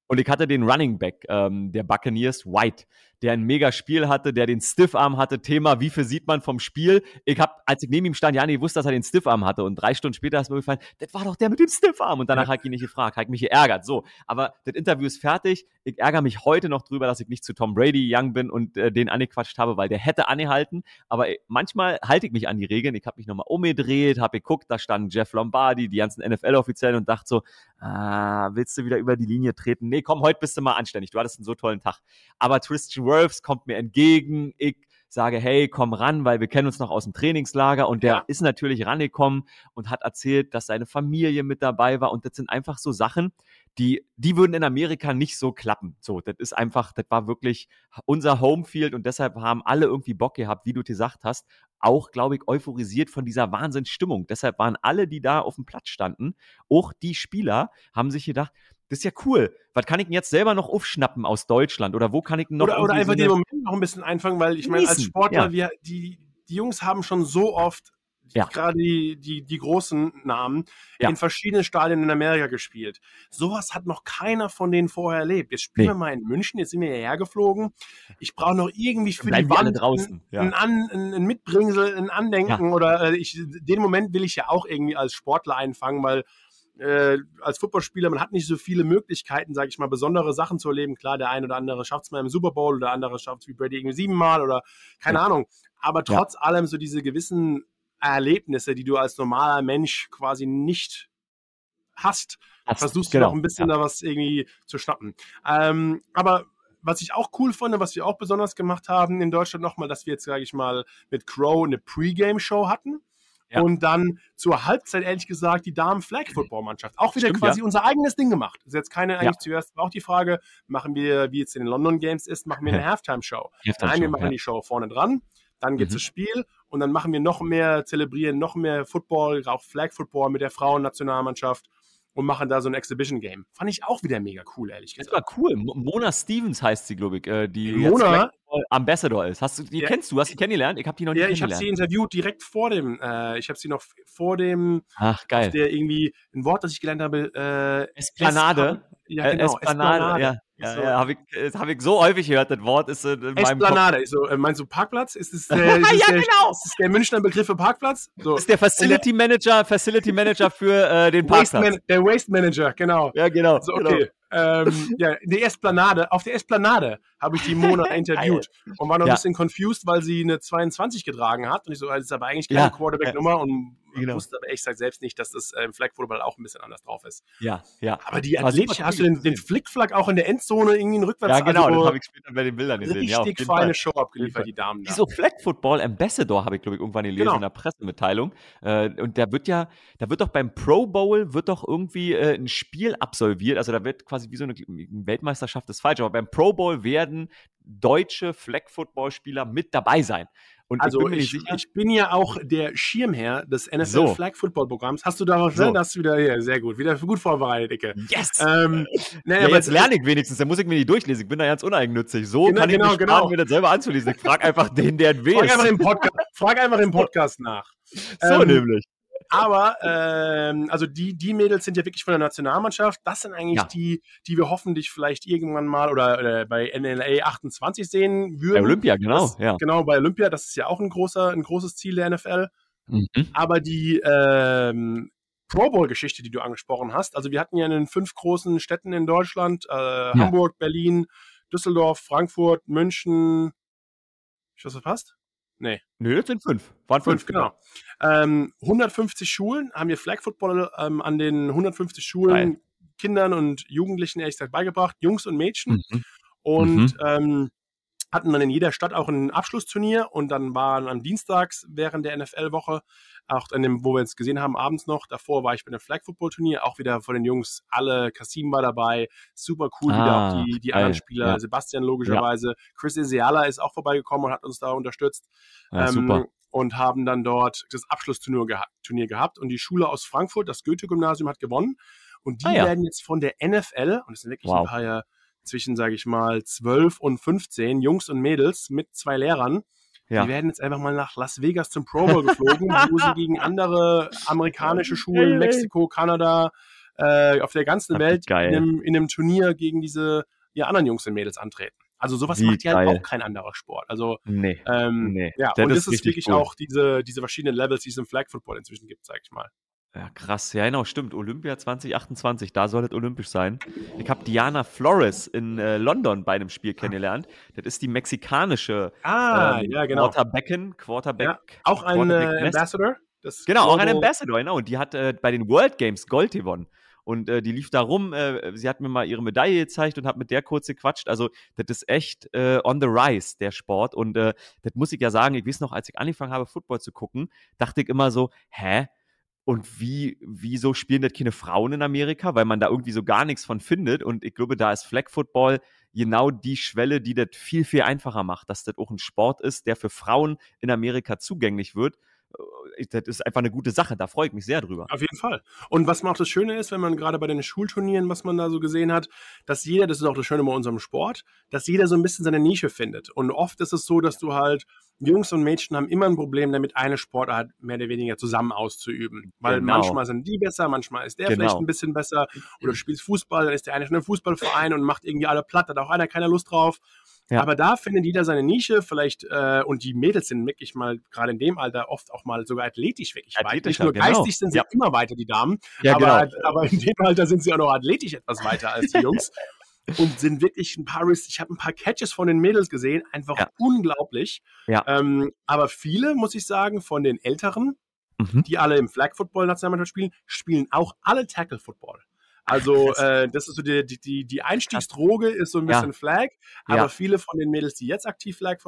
Und ich hatte den Running Back ähm, der Buccaneers, White, der ein mega Spiel hatte, der den Stiffarm hatte. Thema, wie viel sieht man vom Spiel? Ich habe, als ich neben ihm stand, ja, nee, wusste, dass er den Stiffarm hatte. Und drei Stunden später ist mir gefallen, das war doch der mit dem Stiffarm. Und danach Ja. habe ich ihn nicht gefragt, habe ich mich geärgert. So, aber das Interview ist fertig. Ich ärgere mich heute noch drüber, dass ich nicht zu Tom Brady young bin und äh, den angequatscht habe, weil der hätte angehalten. Aber äh, manchmal halte ich mich an die Regeln. Ich habe mich nochmal umgedreht, habe geguckt, da stand Jeff Lombardi, die ganzen NFL-Offiziellen und dachte so, ah, willst du wieder über die Linie treten? Nee, komm, heute bist du mal anständig. Du hattest einen so tollen Tag. Aber Christian Wirfs kommt mir entgegen. Ich sage, hey, komm ran, weil wir kennen uns noch aus dem Trainingslager. Und der Ja. ist natürlich rangekommen und hat erzählt, dass seine Familie mit dabei war. Und das sind einfach so Sachen, die, die würden in Amerika nicht so klappen. So, das ist einfach, das war wirklich unser Homefield und deshalb haben alle irgendwie Bock gehabt, wie du gesagt hast, auch, glaube ich, euphorisiert von dieser Wahnsinnsstimmung. Deshalb waren alle, die da auf dem Platz standen, auch die Spieler, haben sich gedacht, das ist ja cool. Was kann ich denn jetzt selber noch aufschnappen aus Deutschland? Oder wo kann ich denn noch oder, oder einfach so den Moment noch ein bisschen einfangen, weil ich meine, als Sportler, ja. wir, die, die Jungs haben schon so oft ja. gerade die, die, die großen Namen, ja. in verschiedenen Stadien in Amerika gespielt. Sowas hat noch keiner von denen vorher erlebt. Jetzt spielen nee. wir mal in München, jetzt sind wir hierher geflogen. Ich brauche noch irgendwie für die Wand draußen. Ja. Ein, ein, ein, Mitbringsel, ein Andenken oder äh, ich, den Moment will ich ja auch irgendwie als Sportler einfangen, weil äh, als Footballspieler, man hat nicht so viele Möglichkeiten, sage ich mal, besondere Sachen zu erleben. Klar, der eine oder andere schafft es mal im Super Bowl oder der andere schafft es wie Brady irgendwie siebenmal oder keine ja. Ahnung. Aber trotz ja. allem so diese gewissen Erlebnisse, die du als normaler Mensch quasi nicht hast, hast versuchst du genau. noch ein bisschen ja. da was irgendwie zu schnappen. Ähm, aber was ich auch cool fand, was wir auch besonders gemacht haben in Deutschland nochmal, dass wir jetzt, sage ich mal, mit Crow eine Pre-Game-Show hatten. Ja. Und dann zur Halbzeit, ehrlich gesagt, die Damen-Flag-Football-Mannschaft. Auch wieder Stimmt, quasi ja. unser eigenes Ding gemacht. Das ist jetzt keine, eigentlich ja. zuerst auch die Frage, machen wir, wie jetzt in den London Games ist, machen wir eine [LAUGHS] Halftime-Show. Halftime Nein, wir machen die Show vorne dran, dann geht mhm. das Spiel und dann machen wir noch mehr, zelebrieren noch mehr Football, auch Flag-Football mit der Frauennationalmannschaft und machen da so ein Exhibition-Game. Fand ich auch wieder mega cool, ehrlich gesagt. Das war cool. Mona Stevens heißt sie, glaube ich, äh, die Mona? Ambassador ist. Hast du, die ja. kennst du, hast du kennengelernt? Ich habe die noch nicht ja, kennengelernt. Ich habe sie interviewt direkt vor dem, äh, ich habe sie noch vor dem, Ach, geil. der irgendwie, ein Wort, das ich gelernt habe, äh, Esplanade. Ja, genau, Esplanade, Esplanade. Ja. Ja, so. ja habe ich, hab ich so häufig gehört, das Wort ist in meinem Esplanade. Ich so, äh, meinst du Parkplatz? Ist es [LAUGHS] der, ist ja, der, genau. ist der Münchner Begriff für Parkplatz? So. Ist der Facility Manager, Facility Manager für äh, den Parkplatz. Waste der Waste Manager, genau. Ja, genau. So, okay. Genau ähm, ja, die Esplanade, auf der Esplanade habe ich die Mona [LAUGHS] interviewt und war noch ja. ein bisschen confused, weil sie eine 22 getragen hat. Und ich so, das ist aber eigentlich keine ja. Quarterback-Nummer und genau. wusste aber echt selbst nicht, dass das im Flag Football auch ein bisschen anders drauf ist. Ja, ja. Aber die Athletik, hast du den, den Flickflack auch in der Endzone irgendwie einen Rückwärts? Ja, genau, also, das habe ich später bei den Bildern gesehen. Richtig ja, feine Show abgeliefert, die Damen. Da. Wieso Flag Football Ambassador habe ich, glaube ich, irgendwann gelesen genau. in der Pressemitteilung. Äh, und da wird ja, da wird doch beim Pro Bowl wird doch irgendwie äh, ein Spiel absolviert. Also da wird quasi wie so eine Weltmeisterschaft ist falsch, aber beim Pro Bowl werden deutsche Flag-Football-Spieler mit dabei sein. Und also ich bin, ich, ich bin, ja auch der Schirmherr des NFL so. Flag Football Programms. Hast du da was? So. Das wieder hier sehr gut, wieder gut vorbereitet, Dicke. Yes. Ähm, nee, ja, jetzt lerne ich wenigstens. Da muss ich mir nicht durchlesen. Ich bin da ganz uneigennützig. So genau, kann ich genau, mich genau. mir das selber anzulesen. Ich frage einfach den, der [LAUGHS] will. Frag einfach im Podcast, frag einfach im Podcast nach. So ähm, nämlich. Aber ähm, also die, die Mädels sind ja wirklich von der Nationalmannschaft. Das sind eigentlich ja. die, die wir hoffentlich vielleicht irgendwann mal oder, oder bei NLA 28 sehen würden. Bei Olympia, genau. Das, ja. Genau, bei Olympia. Das ist ja auch ein, großer, ein großes Ziel der NFL. Mhm. Aber die ähm, Pro Bowl-Geschichte, die du angesprochen hast, also wir hatten ja in den fünf großen Städten in Deutschland, äh, ja. Hamburg, Berlin, Düsseldorf, Frankfurt, München. Ich was verpasst? Nee. Nö, das sind fünf. Waren fünf, fünf genau. Ähm, 150 Schulen haben wir Flag Football ähm, an den 150 Schulen Nein. Kindern und Jugendlichen ehrlich gesagt beigebracht, Jungs und Mädchen. Mhm. Und mhm. Ähm, hatten dann in jeder Stadt auch ein Abschlussturnier und dann waren an Dienstags während der NFL-Woche, auch an dem, wo wir jetzt gesehen haben, abends noch, davor war ich bei einem Flag-Football-Turnier, auch wieder von den Jungs, alle, Kasim war dabei, super cool, ah, wieder auch die, die anderen Spieler, ja. Sebastian logischerweise, ja. Chris Isiala ist auch vorbeigekommen und hat uns da unterstützt. Ja, ähm, super und haben dann dort das Abschlussturnier geha Turnier gehabt. Und die Schule aus Frankfurt, das Goethe-Gymnasium, hat gewonnen. Und die ah, ja. werden jetzt von der NFL, und es sind wirklich wow. ein paar zwischen, sage ich mal, 12 und 15 Jungs und Mädels mit zwei Lehrern. Ja. Die werden jetzt einfach mal nach Las Vegas zum Pro Bowl geflogen, [LAUGHS] wo sie gegen andere amerikanische Schulen, Mexiko, Kanada, äh, auf der ganzen Welt in einem, in einem, Turnier gegen diese ja, anderen Jungs und Mädels antreten. Also sowas Wie macht ja halt auch kein anderer Sport. Also nee, ähm, nee. ja, das und das ist, ist wirklich cool. auch diese, diese verschiedenen Levels, die es im Flag Football inzwischen gibt, sag ich mal. Ja, krass. Ja, genau, stimmt. Olympia 2028, da soll es olympisch sein. Ich habe Diana Flores in äh, London bei einem Spiel kennengelernt. Das ist die mexikanische ah, ähm, ja, genau. Quarterbacken, Quarterback. Ja, auch ein äh, Ambassador. genau, auch ein Ambassador, genau. Und die hat äh, bei den World Games Gold gewonnen. Und äh, die lief da rum. Äh, sie hat mir mal ihre Medaille gezeigt und hat mit der kurz gequatscht. Also, das ist echt äh, on the rise, der Sport. Und das muss ich ja sagen, ich weiß noch, als ich angefangen habe, Football zu gucken, dachte ich immer so, hä? Und wie, wieso spielen das keine Frauen in Amerika? Weil man da irgendwie so gar nichts von findet. Und ich glaube, da ist Flag Football genau die Schwelle, die das viel, viel einfacher macht, dass das auch ein Sport ist, der für Frauen in Amerika zugänglich wird. Äh, das ist einfach eine gute Sache. Da freue ich mich sehr drüber. Auf jeden Fall. Und was auch das Schöne ist, wenn man gerade bei den Schulturnieren, was man da so gesehen hat, dass jeder, das ist auch das Schöne bei unserem Sport, dass jeder so ein bisschen seine Nische findet. Und oft ist es so, dass du halt Jungs und Mädchen haben immer ein Problem damit, eine Sportart mehr oder weniger zusammen auszuüben. Weil genau. manchmal sind die besser, manchmal ist der genau. vielleicht ein bisschen besser. Oder du spielst Fußball, dann ist der eine schon im Fußballverein und macht irgendwie alle platt, hat auch einer keine Lust drauf. Ja. Aber da findet jeder seine Nische, vielleicht, äh, und die Mädels sind wirklich mal, gerade in dem Alter, oft auch mal sogar athletisch wirklich weit. Nicht nur genau. geistig sind sie ja. immer weiter, die Damen, ja, aber, genau. aber in dem Alter sind sie auch noch athletisch etwas weiter als die Jungs. [LAUGHS] und sind wirklich ein paar, ich habe ein paar Catches von den Mädels gesehen, einfach ja. unglaublich. Ja. Ähm, aber viele, muss ich sagen, von den Älteren, mhm. die alle im Flag Football Nationalmannschaft spielen, spielen auch alle Tackle Football. Also [LAUGHS] äh, das ist so die, die, die Einstiegsdroge ist so ein bisschen ja. Flag, aber ja. viele von den Mädels, die jetzt aktiv Flag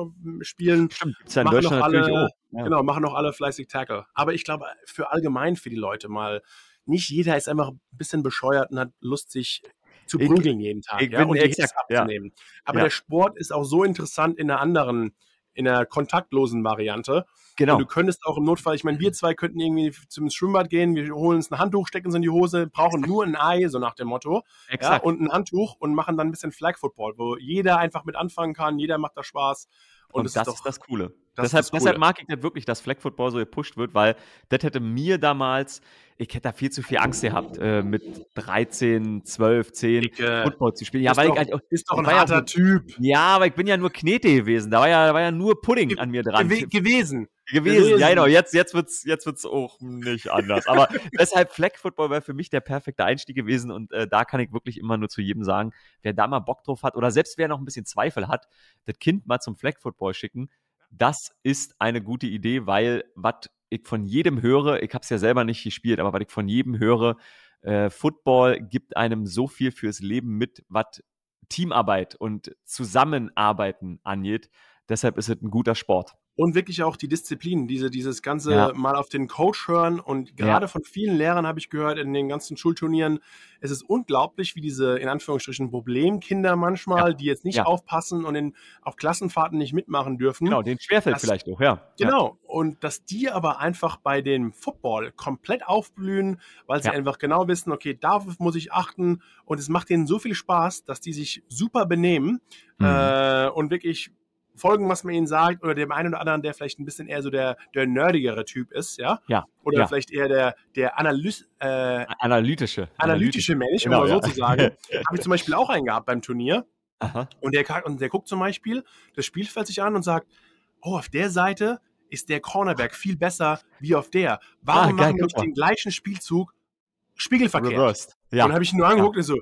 spielen, ja machen noch alle, genau, machen noch alle fleißig Tackle. Aber ich glaube, für allgemein für die Leute mal, nicht jeder ist einfach ein bisschen bescheuert und hat Lust, sich zu prügeln jeden Tag ich ja, und die exakt, abzunehmen. Aber der Sport ist auch so interessant in einer anderen in der kontaktlosen Variante. Genau. Und du könntest auch im Notfall, ich meine, wir zwei könnten irgendwie zum Schwimmbad gehen, wir holen uns ein Handtuch, stecken es in die Hose, brauchen nur ein Ei, so nach dem Motto. Exakt. Ja, und ein Handtuch und machen dann ein bisschen Flag Football, wo jeder einfach mit anfangen kann, jeder macht da Spaß. Und, und das, das ist, doch, ist, das Coole. Das deshalb, das Coole. deshalb mag ich nicht wirklich, dass Flag Football so gepusht wird, weil das hätte mir damals, ich hätte da viel zu viel Angst gehabt, äh, mit 13, 12, 10 ich, äh, Football zu spielen. Ja, weil doch, ich, ich, bist doch ein harter ja, Typ. Ja, aber ich bin ja nur Knete gewesen. Da war ja, war ja nur Pudding Ge an mir dran. Gew gewesen. Gewesen, gewesen. ja genau. Jetzt, jetzt wird es jetzt wird's auch nicht anders. Aber [LAUGHS] deshalb Flag Football wäre für mich der perfekte Einstieg gewesen und äh, da kann ich wirklich immer nur zu jedem sagen, wer da mal Bock drauf hat oder selbst wer noch ein bisschen Zweifel hat, das Kind mal zum Flag Football schicken, das ist eine gute Idee, weil was ich von jedem höre, ich habe es ja selber nicht gespielt, aber was ich von jedem höre, äh, Football gibt einem so viel fürs Leben mit, was Teamarbeit und Zusammenarbeiten angeht. Deshalb ist es ein guter Sport und wirklich auch die Disziplin, diese, dieses ganze ja. mal auf den Coach hören und gerade ja. von vielen Lehrern habe ich gehört in den ganzen Schulturnieren, es ist unglaublich, wie diese in Anführungsstrichen Problemkinder manchmal, ja. die jetzt nicht aufpassen und in, auf Klassenfahrten nicht mitmachen dürfen. Genau, den schwerfällt dass, vielleicht auch, ja. Genau, und dass die aber einfach bei dem Football komplett aufblühen, weil sie einfach genau wissen, okay, darauf muss ich achten und es macht denen so viel Spaß, dass die sich super benehmen mhm. äh, und wirklich folgen, was man ihnen sagt, oder dem einen oder anderen, der vielleicht ein bisschen eher so der, der nerdigere Typ ist, ja? Ja. Oder ja. vielleicht eher der, der Analys, äh, analytische. analytische Mensch, genau, um mal so zu sagen. [LAUGHS] Habe ich zum Beispiel auch einen gehabt beim Turnier. Aha. Und der, und der guckt zum Beispiel das Spielfeld sich an und sagt, oh, auf der Seite ist der Cornerback viel besser wie auf der. Warum ah, geil, machen wir nicht den gleichen Spielzug spiegelverkehrt? Reversed. Ja. Und dann habe ich ihn nur angeguckt ja. und so,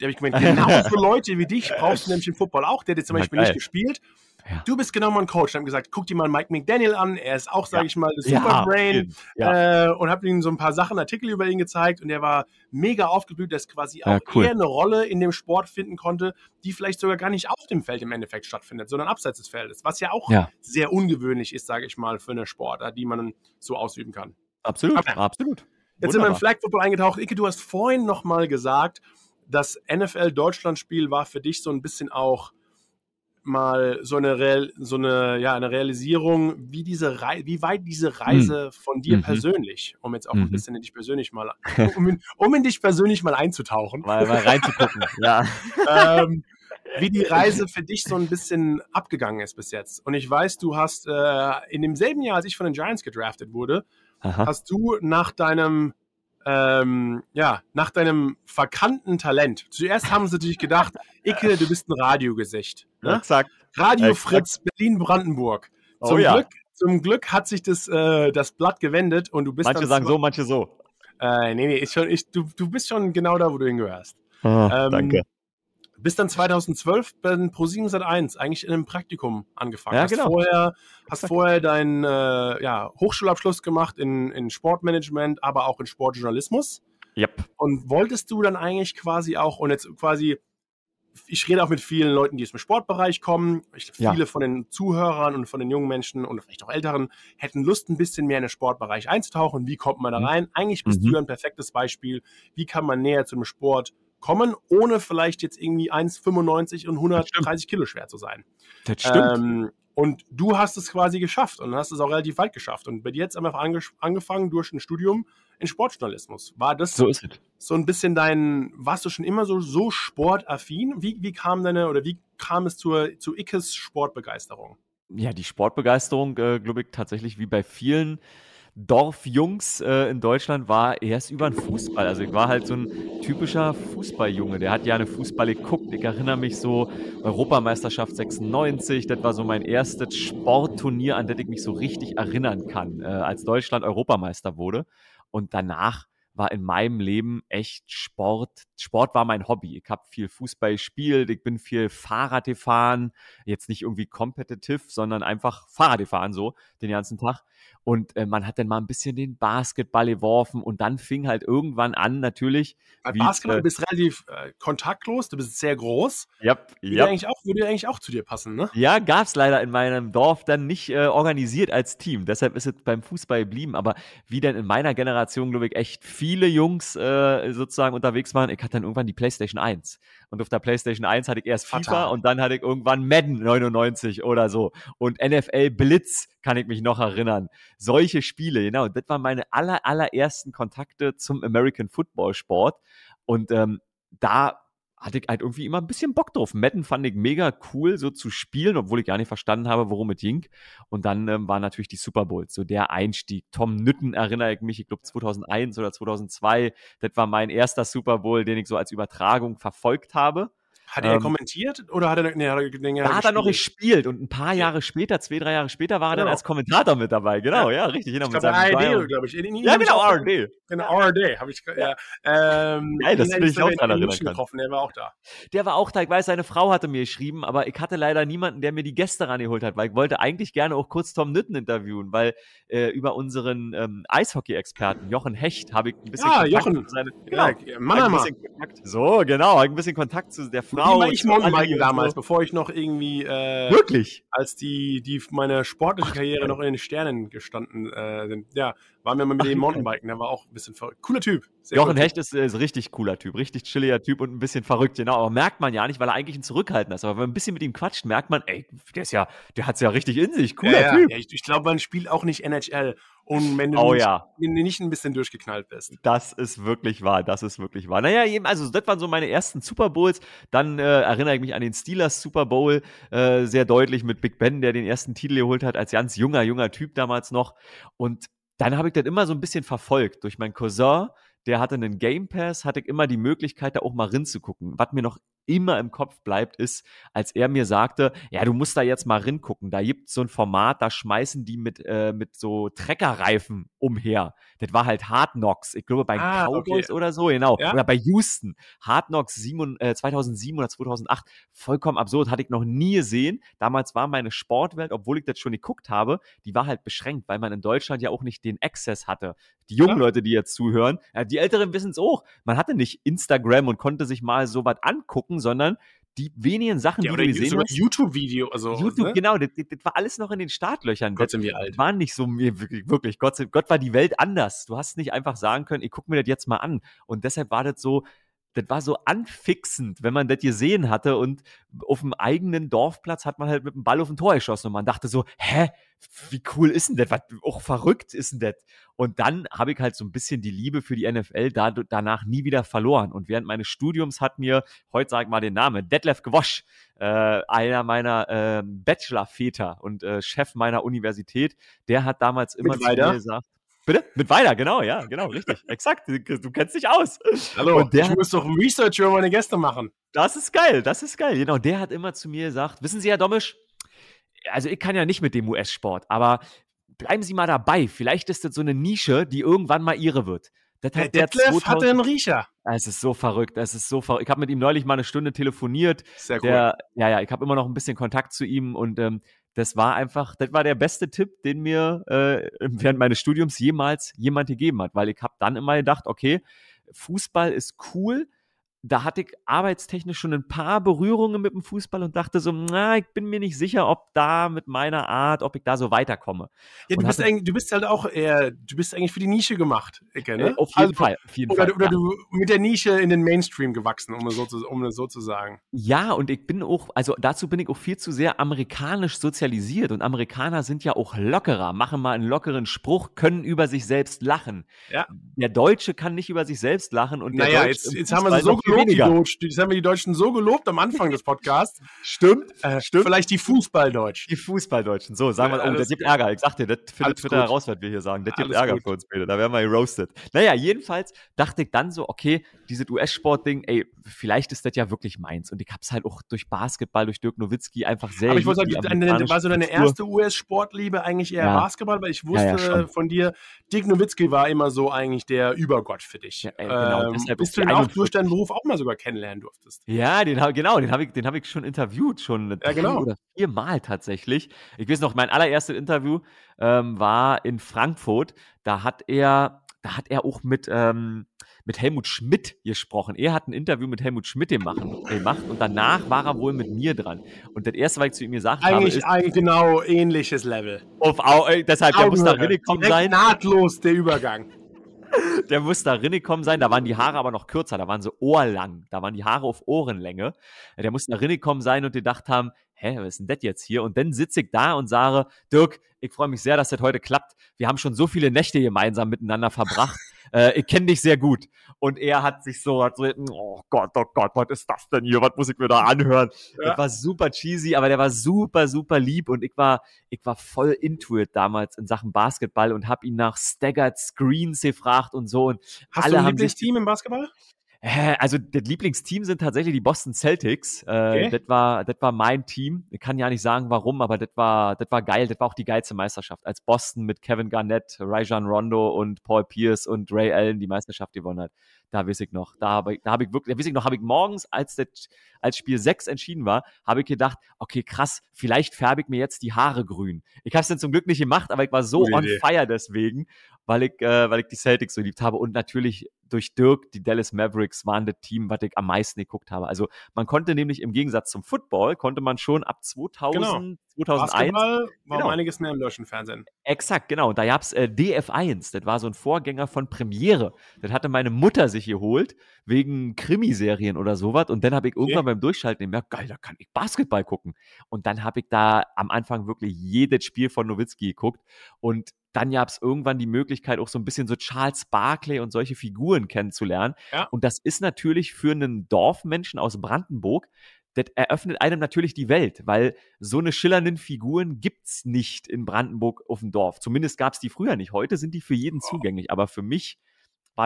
da habe ich gemeint, genau [LAUGHS] für Leute wie dich brauchst du nämlich im Football auch. Der hat jetzt zum Beispiel ja, nicht gespielt. Ja. Du bist genau mein Coach. Ich habe gesagt, guck dir mal Mike McDaniel an. Er ist auch, sage ja. ich mal, Superbrain. Ja. Äh, und habe ihm so ein paar Sachen, Artikel über ihn gezeigt. Und er war mega aufgeblüht, dass quasi auch cool. er eine Rolle in dem Sport finden konnte, die vielleicht sogar gar nicht auf dem Feld im Endeffekt stattfindet, sondern abseits des Feldes. Was ja auch sehr ungewöhnlich ist, sage ich mal, für eine Sportart, die man so ausüben kann. Absolut, okay. absolut. Jetzt Wunderbar. sind wir im Flag Football eingetaucht. Ike, du hast vorhin nochmal gesagt, das NFL-Deutschland-Spiel war für dich so ein bisschen auch mal so eine, Real, so eine, ja, eine Realisierung, wie, diese Rei wie weit diese Reise mhm. von dir mhm. persönlich, um jetzt auch mhm. ein bisschen in dich persönlich mal, [LAUGHS] um in, um in dich persönlich mal einzutauchen. Mal, mal reinzugucken, [LAUGHS] ja. ähm, wie die Reise für dich so ein bisschen abgegangen ist bis jetzt. Und ich weiß, du hast äh, in demselben Jahr, als ich von den Giants gedraftet wurde, Aha. hast du nach deinem ähm, ja, nach deinem verkannten Talent. Zuerst haben sie natürlich gedacht, Icke, du bist ein Radiogesicht. Ne? Exakt. Radio Fritz, Berlin-Brandenburg. Oh zum, oh, ja. Glück, zum Glück hat sich das, äh, das Blatt gewendet und du bist Manche sagen so, manche so. Äh, nee, nee, ist schon, ich, du, du bist schon genau da, wo du hingehörst. Oh, ähm, danke. Bis dann 2012 bei Pro7 Sat1 eigentlich in einem Praktikum angefangen. Ja, hast genau. Vorher, hast vorher deinen äh, ja, Hochschulabschluss gemacht in, in Sportmanagement, aber auch in Sportjournalismus. Yep. Und wolltest du dann eigentlich quasi auch, und jetzt quasi ich rede auch mit vielen Leuten, die aus dem Sportbereich kommen. Ich, viele ja. von den Zuhörern und von den jungen Menschen und vielleicht auch Älteren hätten Lust, ein bisschen mehr in den Sportbereich einzutauchen. Wie kommt man da mhm. rein? Eigentlich bist mhm. du ein perfektes Beispiel. Wie kann man näher zum Sport kommen, ohne vielleicht jetzt irgendwie 1,95 und 130 Kilo schwer zu sein? Das stimmt. Ähm, Und du hast es quasi geschafft und hast es auch relativ weit geschafft. Und bei dir jetzt einfach ange angefangen durch ein Studium in Sportjournalismus. War das so, so ein bisschen dein, warst du schon immer so, so sportaffin? Wie, wie kam deine oder wie kam es zur, zu Ickes Sportbegeisterung? Ja, die Sportbegeisterung, äh, glaube ich, tatsächlich wie bei vielen Dorfjungs äh, in Deutschland war erst über den Fußball. Also ich war halt so ein typischer Fußballjunge. Der hat ja eine Fußball geguckt. Ich erinnere mich so, Europameisterschaft 96, das war so mein erstes Sportturnier, an das ich mich so richtig erinnern kann, äh, als Deutschland Europameister wurde. Und danach war in meinem Leben echt Sport. Sport war mein Hobby. Ich habe viel Fußball gespielt, ich bin viel Fahrrad gefahren, jetzt nicht irgendwie competitive, sondern einfach Fahrrad gefahren so den ganzen Tag. Und äh, man hat dann mal ein bisschen den Basketball geworfen und dann fing halt irgendwann an, natürlich. Bei Basketball, äh, du bist relativ äh, kontaktlos, du bist sehr groß. Ja, yep, yep. Eigentlich auch, würde eigentlich auch zu dir passen, ne? Ja, gab es leider in meinem Dorf dann nicht äh, organisiert als Team. Deshalb ist es beim Fußball geblieben. Aber wie denn in meiner Generation, glaube ich, echt viele Jungs äh, sozusagen unterwegs waren, ich hatte dann irgendwann die PlayStation 1. Und auf der PlayStation 1 hatte ich erst FIFA Fatal. und dann hatte ich irgendwann Madden 99 oder so. Und NFL Blitz kann ich mich noch erinnern. Solche Spiele, genau. Das waren meine aller, allerersten Kontakte zum American Football Sport. Und ähm, da hatte ich halt irgendwie immer ein bisschen Bock drauf. Madden fand ich mega cool, so zu spielen, obwohl ich gar nicht verstanden habe, worum es ging. Und dann ähm, war natürlich die Super Bowls, so der Einstieg. Tom Nütten erinnere ich mich, ich glaube 2001 oder 2002. Das war mein erster Super Bowl, den ich so als Übertragung verfolgt habe. Hat er ähm, kommentiert oder hat er, nee, hat er den Da hat er noch gespielt und ein paar Jahre später, zwei, drei Jahre später, war er genau. dann als Kommentator mit dabei. Genau, ja, ja richtig. Ich glaube, ARD, glaube ich. In, ja, genau, ARD. Genau, ARD habe ich, ja. Ähm, Geil, das bin ich auch dran erinnern. Getroffen, der war auch da. Der war auch da, ich weiß, seine Frau hatte mir geschrieben, aber ich hatte leider niemanden, der mir die Gäste rangeholt hat, weil ich wollte eigentlich gerne auch kurz Tom Nütten interviewen, weil äh, über unseren ähm, Eishockey-Experten, Jochen Hecht, habe ich ein bisschen ah, Kontakt Jochen. Seine, genau, ja, Mann, ein So, genau, ein bisschen Kontakt zu der Frau. Ich Mountainbiken damals, so. bevor ich noch irgendwie äh, wirklich als die die meine sportliche Karriere noch in den Sternen gestanden äh, sind. Ja, waren wir mal mit dem Mountainbiken, der war auch ein bisschen verrückt. Cooler Typ. Jochen Hecht ist, ist richtig cooler Typ, richtig chilliger Typ und ein bisschen verrückt, genau. Aber merkt man ja nicht, weil er eigentlich ein Zurückhaltender ist. Aber wenn man ein bisschen mit ihm quatscht, merkt man, ey, der ist ja, der hat's ja richtig in sich. Cooler ja, Typ. Ja, ich, ich glaube, man spielt auch nicht NHL. Und wenn du oh, nicht, ja. nicht ein bisschen durchgeknallt bist. Das ist wirklich wahr, das ist wirklich wahr. Naja, eben, also das waren so meine ersten Super Bowls. Dann äh, erinnere ich mich an den Steelers Super Bowl äh, sehr deutlich mit Big Ben, der den ersten Titel geholt hat, als ganz junger, junger Typ damals noch. Und dann habe ich das immer so ein bisschen verfolgt durch meinen Cousin, der hatte einen Game Pass, hatte ich immer die Möglichkeit, da auch mal rinzugucken. Was mir noch immer im Kopf bleibt, ist, als er mir sagte, ja, du musst da jetzt mal ringucken. Da gibt es so ein Format, da schmeißen die mit, äh, mit so Treckerreifen umher. Das war halt Hard Knocks. Ich glaube, bei ah, Cowboys okay. oder so, genau. Ja? Oder bei Houston. Hard Knocks 7, äh, 2007 oder 2008. Vollkommen absurd. Hatte ich noch nie gesehen. Damals war meine Sportwelt, obwohl ich das schon geguckt habe, die war halt beschränkt, weil man in Deutschland ja auch nicht den Access hatte. Die jungen ja. Leute, die jetzt zuhören, ja, die Älteren wissen es auch. Man hatte nicht Instagram und konnte sich mal so was angucken, sondern die wenigen Sachen, ja, die du gesehen hast. YouTube-Video, also. YouTube, ne? genau, das, das, war alles noch in den Startlöchern. Gott sind wir alt. Waren nicht so, wirklich, wirklich Gott, Gott war die Welt anders. Du hast nicht einfach sagen können, ich guck mir das jetzt mal an. Und deshalb war das so, das war so anfixend, wenn man das gesehen hatte und auf dem eigenen Dorfplatz hat man halt mit dem Ball auf ein Tor geschossen und man dachte so, hä, wie cool ist denn das? Was auch verrückt ist denn das? Und dann habe ich halt so ein bisschen die Liebe für die NFL da, danach nie wieder verloren. Und während meines Studiums hat mir, heute sag ich mal den Namen, Detlef Gwosch, äh, einer meiner äh, Bachelor-Väter und äh, Chef meiner Universität, der hat damals immer zu mir gesagt, Bitte? Mit weiter, genau, ja, genau, richtig. Exakt. Du kennst dich aus. Hallo, und der ich muss doch Research über meine Gäste machen. Das ist geil, das ist geil. Genau, der hat immer zu mir gesagt, wissen Sie, Herr Domisch, also ich kann ja nicht mit dem US-Sport, aber bleiben Sie mal dabei. Vielleicht ist das so eine Nische, die irgendwann mal ihre wird. Das hat der Detlef hatte einen Riecher. Es ist so verrückt, es ist so verrückt. Ich habe mit ihm neulich mal eine Stunde telefoniert. Sehr cool. Der, ja, ja, ich habe immer noch ein bisschen Kontakt zu ihm und ähm, das war einfach, das war der beste Tipp, den mir äh, während meines Studiums jemals jemand gegeben hat, weil ich habe dann immer gedacht, okay, Fußball ist cool, da hatte ich arbeitstechnisch schon ein paar Berührungen mit dem Fußball und dachte so, na, ich bin mir nicht sicher, ob da mit meiner Art, ob ich da so weiterkomme. Ja, du bist, eigentlich, du bist halt auch eher, du bist eigentlich für die Nische gemacht, Ecke, ne? Äh, auf jeden also, Fall, auf jeden oder, Fall. Oder ja. du mit der Nische in den Mainstream gewachsen, um es so, zu, um es so zu sagen. Ja, und ich bin auch, also dazu bin ich auch viel zu sehr amerikanisch sozialisiert und Amerikaner sind ja auch lockerer, machen mal einen lockeren Spruch, können über sich selbst lachen. Ja. Der Deutsche kann nicht über sich selbst lachen und der naja, Deutsche jetzt, jetzt haben wir so gelobt, die Deutsch, jetzt haben wir die Deutschen so gelobt am Anfang des Podcasts. [LAUGHS] Stimmt, äh, stimmt. Vielleicht die Fußballdeutschen. Die Fußballdeutschen. So, sagen wir, ja, oh, das gibt Ärger. Ich sag dir, das findet Twitter gut. heraus, was wir hier sagen. Das gibt Ärger gut. für uns beide. Da werden wir roasted. Naja, jedenfalls dachte ich dann so, okay, dieses US-Sport-Ding, ey, vielleicht ist das ja wirklich meins. Und ich hab's halt auch durch Basketball, durch Dirk Nowitzki einfach sehr. Aber ich wollte sagen, war so deine erste US-Sportliebe eigentlich eher ja. Basketball, weil ich wusste ja, von dir, Dirk Nowitzki war immer so eigentlich der Übergott für dich. Ja, ey, genau, ähm, bis du ihn auch durch deinen Beruf auch mal sogar kennenlernen durftest. Ja, den hab, genau, den habe ich, hab ich schon interviewt, schon ja, genau. oder viermal tatsächlich. Ich weiß noch, mein allererstes Interview ähm, war in Frankfurt. Da hat er, da hat er auch mit, ähm, mit Helmut Schmidt gesprochen. Er hat ein Interview mit Helmut Schmidt gemacht, gemacht und danach war er wohl mit mir dran. Und das erste, was ich zu ihm gesagt eigentlich, habe, ist... Eigentlich genau ähnliches Level. Auf, deshalb, der muss da reingekommen sein. nahtlos der Übergang. Der muss da reingekommen sein. Da waren die Haare aber noch kürzer. Da waren sie ohrlang. Da waren die Haare auf Ohrenlänge. Der muss da reingekommen sein und gedacht haben, hä, was ist denn das jetzt hier? Und dann sitze ich da und sage, Dirk, ich freue mich sehr, dass das heute klappt. Wir haben schon so viele Nächte gemeinsam miteinander verbracht. Äh, ich kenne dich sehr gut. Und er hat sich so, hat so, oh Gott, oh Gott, was ist das denn hier? Was muss ich mir da anhören? Ja. Das war super cheesy, aber der war super, super lieb und ich war, ich war voll into it damals in Sachen Basketball und habe ihn nach Staggered Screens gefragt und so. Und Hast alle du ein Lieblingsteam im Basketball? Also, das Lieblingsteam sind tatsächlich die Boston Celtics. Äh, okay. Das war, das war mein Team. Ich kann ja nicht sagen, warum, aber das war, das war geil. Das war auch die geilste Meisterschaft. Als Boston mit Kevin Garnett, Rajon Rondo und Paul Pierce und Ray Allen die Meisterschaft gewonnen hat. Da weiß ich noch. Da habe ich, da habe ich wirklich, da weiß ich noch, habe ich morgens, als das, als Spiel 6 entschieden war, habe ich gedacht, okay, krass, vielleicht färbe ich mir jetzt die Haare grün. Ich habe es dann zum Glück nicht gemacht, aber ich war so Gute on Idee. fire deswegen weil ich, äh, weil ich die Celtics so liebt habe und natürlich durch Dirk, die Dallas Mavericks waren das Team, was ich am meisten geguckt habe. Also man konnte nämlich im Gegensatz zum Football, konnte man schon ab 2000, genau. 2001. Basketball war genau. einiges mehr im deutschen Fernsehen. Exakt, genau. Da gab es äh, DF1, das war so ein Vorgänger von Premiere. Das hatte meine Mutter sich geholt, wegen Krimiserien oder sowas. Und dann habe ich irgendwann okay. beim Durchschalten gemerkt, geil, da kann ich Basketball gucken. Und dann habe ich da am Anfang wirklich jedes Spiel von Nowitzki geguckt. Und dann gab es irgendwann die Möglichkeit, auch so ein bisschen so Charles Barkley und solche Figuren kennenzulernen. Ja. Und das ist natürlich für einen Dorfmenschen aus Brandenburg, das eröffnet einem natürlich die Welt, weil so eine schillernden Figuren gibt es nicht in Brandenburg auf dem Dorf. Zumindest gab es die früher nicht. Heute sind die für jeden zugänglich, aber für mich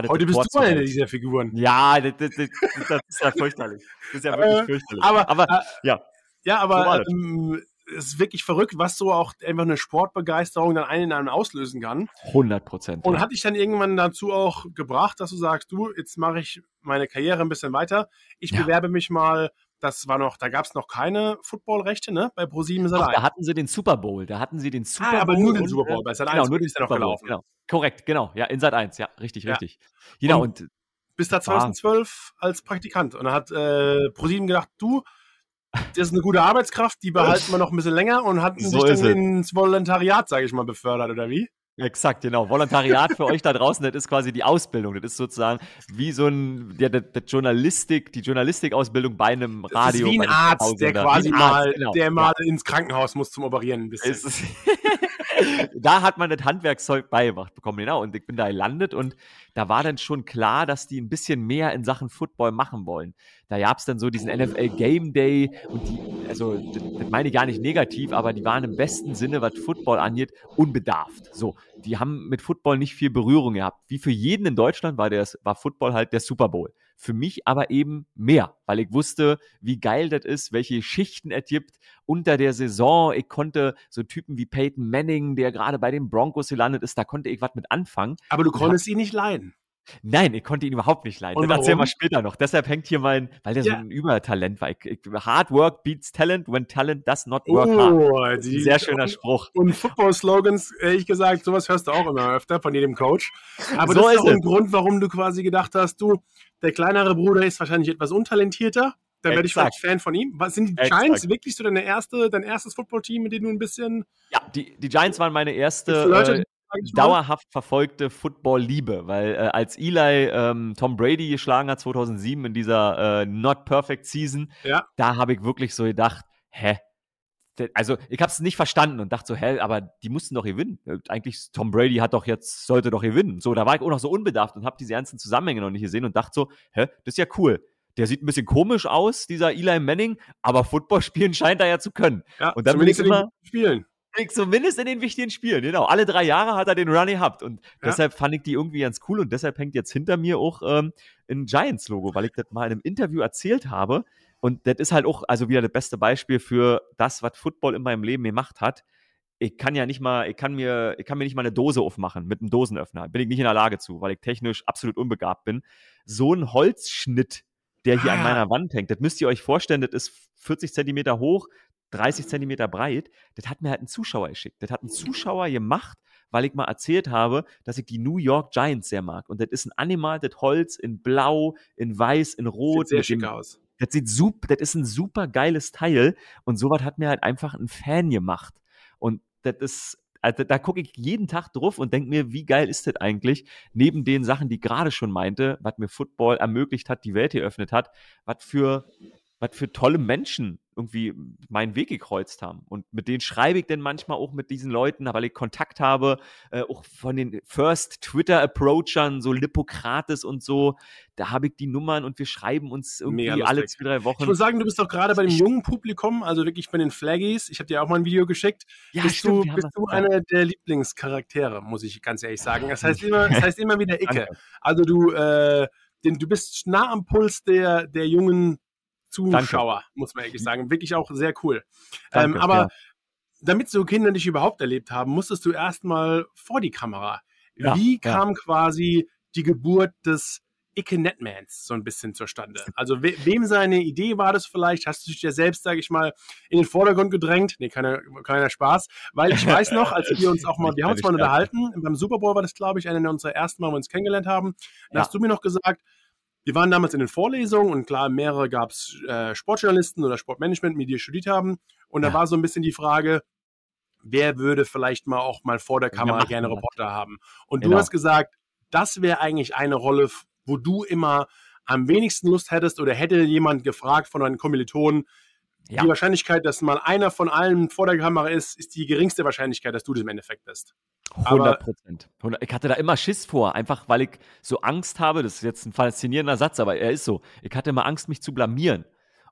war Heute bist du eine dieser Figuren. Ja, das, das, das, das ist ja fürchterlich. Das ist ja wirklich äh, fürchterlich. Aber, aber äh, ja. Ja, aber so es ist wirklich verrückt, was so auch einfach eine Sportbegeisterung dann einen in einem auslösen kann. 100 Prozent. Und ja. hat dich dann irgendwann dazu auch gebracht, dass du sagst, du, jetzt mache ich meine Karriere ein bisschen weiter. Ich ja. bewerbe mich mal das war noch, da gab es noch keine Footballrechte, ne? Bei ProSieben Ach, Da hatten sie den Super Bowl. Da hatten sie den Super Bowl. Ah, aber nur den Super Bowl. Bei Sat 1 genau, nur den ist ja noch gelaufen. Genau. Korrekt, genau. Ja, in Sat 1, ja, richtig, ja. richtig. Genau. Und, und bis da 2012 war. als Praktikant. Und dann hat äh, ProSieben gedacht, du, das ist eine gute Arbeitskraft, die behalten wir noch ein bisschen länger und hatten so sich dann ins Volontariat, sage ich mal, befördert, oder wie? Exakt, genau. Volontariat für euch da draußen, das ist quasi die Ausbildung. Das ist sozusagen wie so ein, ja, der, der Journalistik, die Journastikausbildung bei einem Radio. Das ist wie ein Arzt, der quasi Arzt, mal, genau. der mal ja. ins Krankenhaus muss zum Operieren ein bisschen. [LAUGHS] da hat man das Handwerkszeug beigebracht bekommen, genau. Und ich bin da gelandet und da war dann schon klar, dass die ein bisschen mehr in Sachen Football machen wollen. Da gab es dann so diesen NFL Game Day und die, also das, das meine ich gar nicht negativ, aber die waren im besten Sinne, was Football angeht, unbedarft. So, die haben mit Football nicht viel Berührung gehabt. Wie für jeden in Deutschland war, der, war Football halt der Super Bowl. Für mich aber eben mehr, weil ich wusste, wie geil das ist, welche Schichten er gibt unter der Saison. Ich konnte so Typen wie Peyton Manning, der gerade bei den Broncos gelandet ist, da konnte ich was mit anfangen. Aber du konntest ihn nicht leiden. Nein, ich konnte ihn überhaupt nicht leiden. Und das erzählen wir später noch. Deshalb hängt hier mein, weil der ja. so ein Übertalent war. Ich, ich, hard work beats talent when talent does not work oh, hard. Die, sehr schöner Spruch. Und Football-Slogans, ehrlich gesagt, sowas hörst du auch immer öfter von jedem Coach. Aber so das ist auch ein Grund, warum du quasi gedacht hast, du, der kleinere Bruder ist wahrscheinlich etwas untalentierter. Dann werde ich vielleicht Fan von ihm. Was, sind die Exakt. Giants wirklich so deine erste, dein erstes Football-Team, mit dem du ein bisschen. Ja, die, die Giants waren meine erste dauerhaft verfolgte Football-Liebe, weil äh, als Eli ähm, Tom Brady geschlagen hat 2007 in dieser äh, Not Perfect Season, ja. da habe ich wirklich so gedacht, hä? Also ich habe es nicht verstanden und dachte so, hä, aber die mussten doch gewinnen. Äh, eigentlich Tom Brady hat doch jetzt sollte doch gewinnen. So, da war ich auch noch so unbedarft und habe diese ganzen Zusammenhänge noch nicht gesehen und dachte so, hä, das ist ja cool. Der sieht ein bisschen komisch aus, dieser Eli Manning, aber Football spielen scheint er ja zu können. Ja, und dann will ich immer spielen. Zumindest in den wichtigen Spielen, genau. Alle drei Jahre hat er den Run gehabt. Und ja. deshalb fand ich die irgendwie ganz cool. Und deshalb hängt jetzt hinter mir auch ähm, ein Giants-Logo, weil ich das mal in einem Interview erzählt habe. Und das ist halt auch also wieder das beste Beispiel für das, was Football in meinem Leben gemacht hat. Ich kann ja nicht mal, ich kann mir, ich kann mir nicht mal eine Dose aufmachen mit einem Dosenöffner. Bin ich nicht in der Lage zu, weil ich technisch absolut unbegabt bin. So ein Holzschnitt, der hier ah. an meiner Wand hängt, das müsst ihr euch vorstellen, das ist 40 Zentimeter hoch, 30 Zentimeter breit, das hat mir halt ein Zuschauer geschickt. Das hat ein Zuschauer gemacht, weil ich mal erzählt habe, dass ich die New York Giants sehr mag. Und das ist ein animated Holz in blau, in weiß, in rot. Sieht sehr schick aus. Das sieht super, das ist ein super geiles Teil. Und sowas hat mir halt einfach ein Fan gemacht. Und das ist, also da gucke ich jeden Tag drauf und denke mir, wie geil ist das eigentlich? Neben den Sachen, die gerade schon meinte, was mir Football ermöglicht hat, die Welt geöffnet hat, was für was für tolle Menschen irgendwie meinen Weg gekreuzt haben. Und mit denen schreibe ich dann manchmal auch mit diesen Leuten, weil ich Kontakt habe, äh, auch von den First Twitter-Approachern, so Lippokrates und so. Da habe ich die Nummern und wir schreiben uns irgendwie alle zwei, drei Wochen. Ich muss sagen, du bist doch gerade bei dem jungen Publikum, also wirklich bei den Flaggies. Ich habe dir auch mal ein Video geschickt. Ja, bist stimmt, du, bist du einer der Lieblingscharaktere, muss ich ganz ehrlich sagen. Das heißt [LAUGHS] immer, das heißt immer wieder Icke. Also du, äh, den, du bist nah am Puls der, der jungen Zuschauer, Danke. muss man ehrlich sagen. Wirklich auch sehr cool. Danke, ähm, aber ja. damit so Kinder dich überhaupt erlebt haben, musstest du erstmal vor die Kamera. Ja, Wie kam ja. quasi die Geburt des Icke Netmans so ein bisschen zustande? Also we wem seine Idee war das vielleicht? Hast du dich ja selbst, sage ich mal, in den Vordergrund gedrängt? Nee, keiner, keiner Spaß. Weil ich weiß noch, als wir uns auch mal, [LAUGHS] wir haben uns mal unterhalten, beim Super Bowl war das, glaube ich, einer unserer ersten Mal, wo wir uns kennengelernt haben. Da hast du mir noch gesagt, wir waren damals in den Vorlesungen und klar, mehrere gab es äh, Sportjournalisten oder Sportmanagement, die studiert haben. Und da war so ein bisschen die Frage, wer würde vielleicht mal auch mal vor der Kamera ja, gerne Reporter haben? Und genau. du hast gesagt, das wäre eigentlich eine Rolle, wo du immer am wenigsten Lust hättest oder hätte jemand gefragt von deinen Kommilitonen, ja. die Wahrscheinlichkeit, dass mal einer von allen vor der Kamera ist, ist die geringste Wahrscheinlichkeit, dass du das im Endeffekt bist. 100 Prozent. Ich hatte da immer Schiss vor, einfach weil ich so Angst habe. Das ist jetzt ein faszinierender Satz, aber er ist so. Ich hatte immer Angst, mich zu blamieren.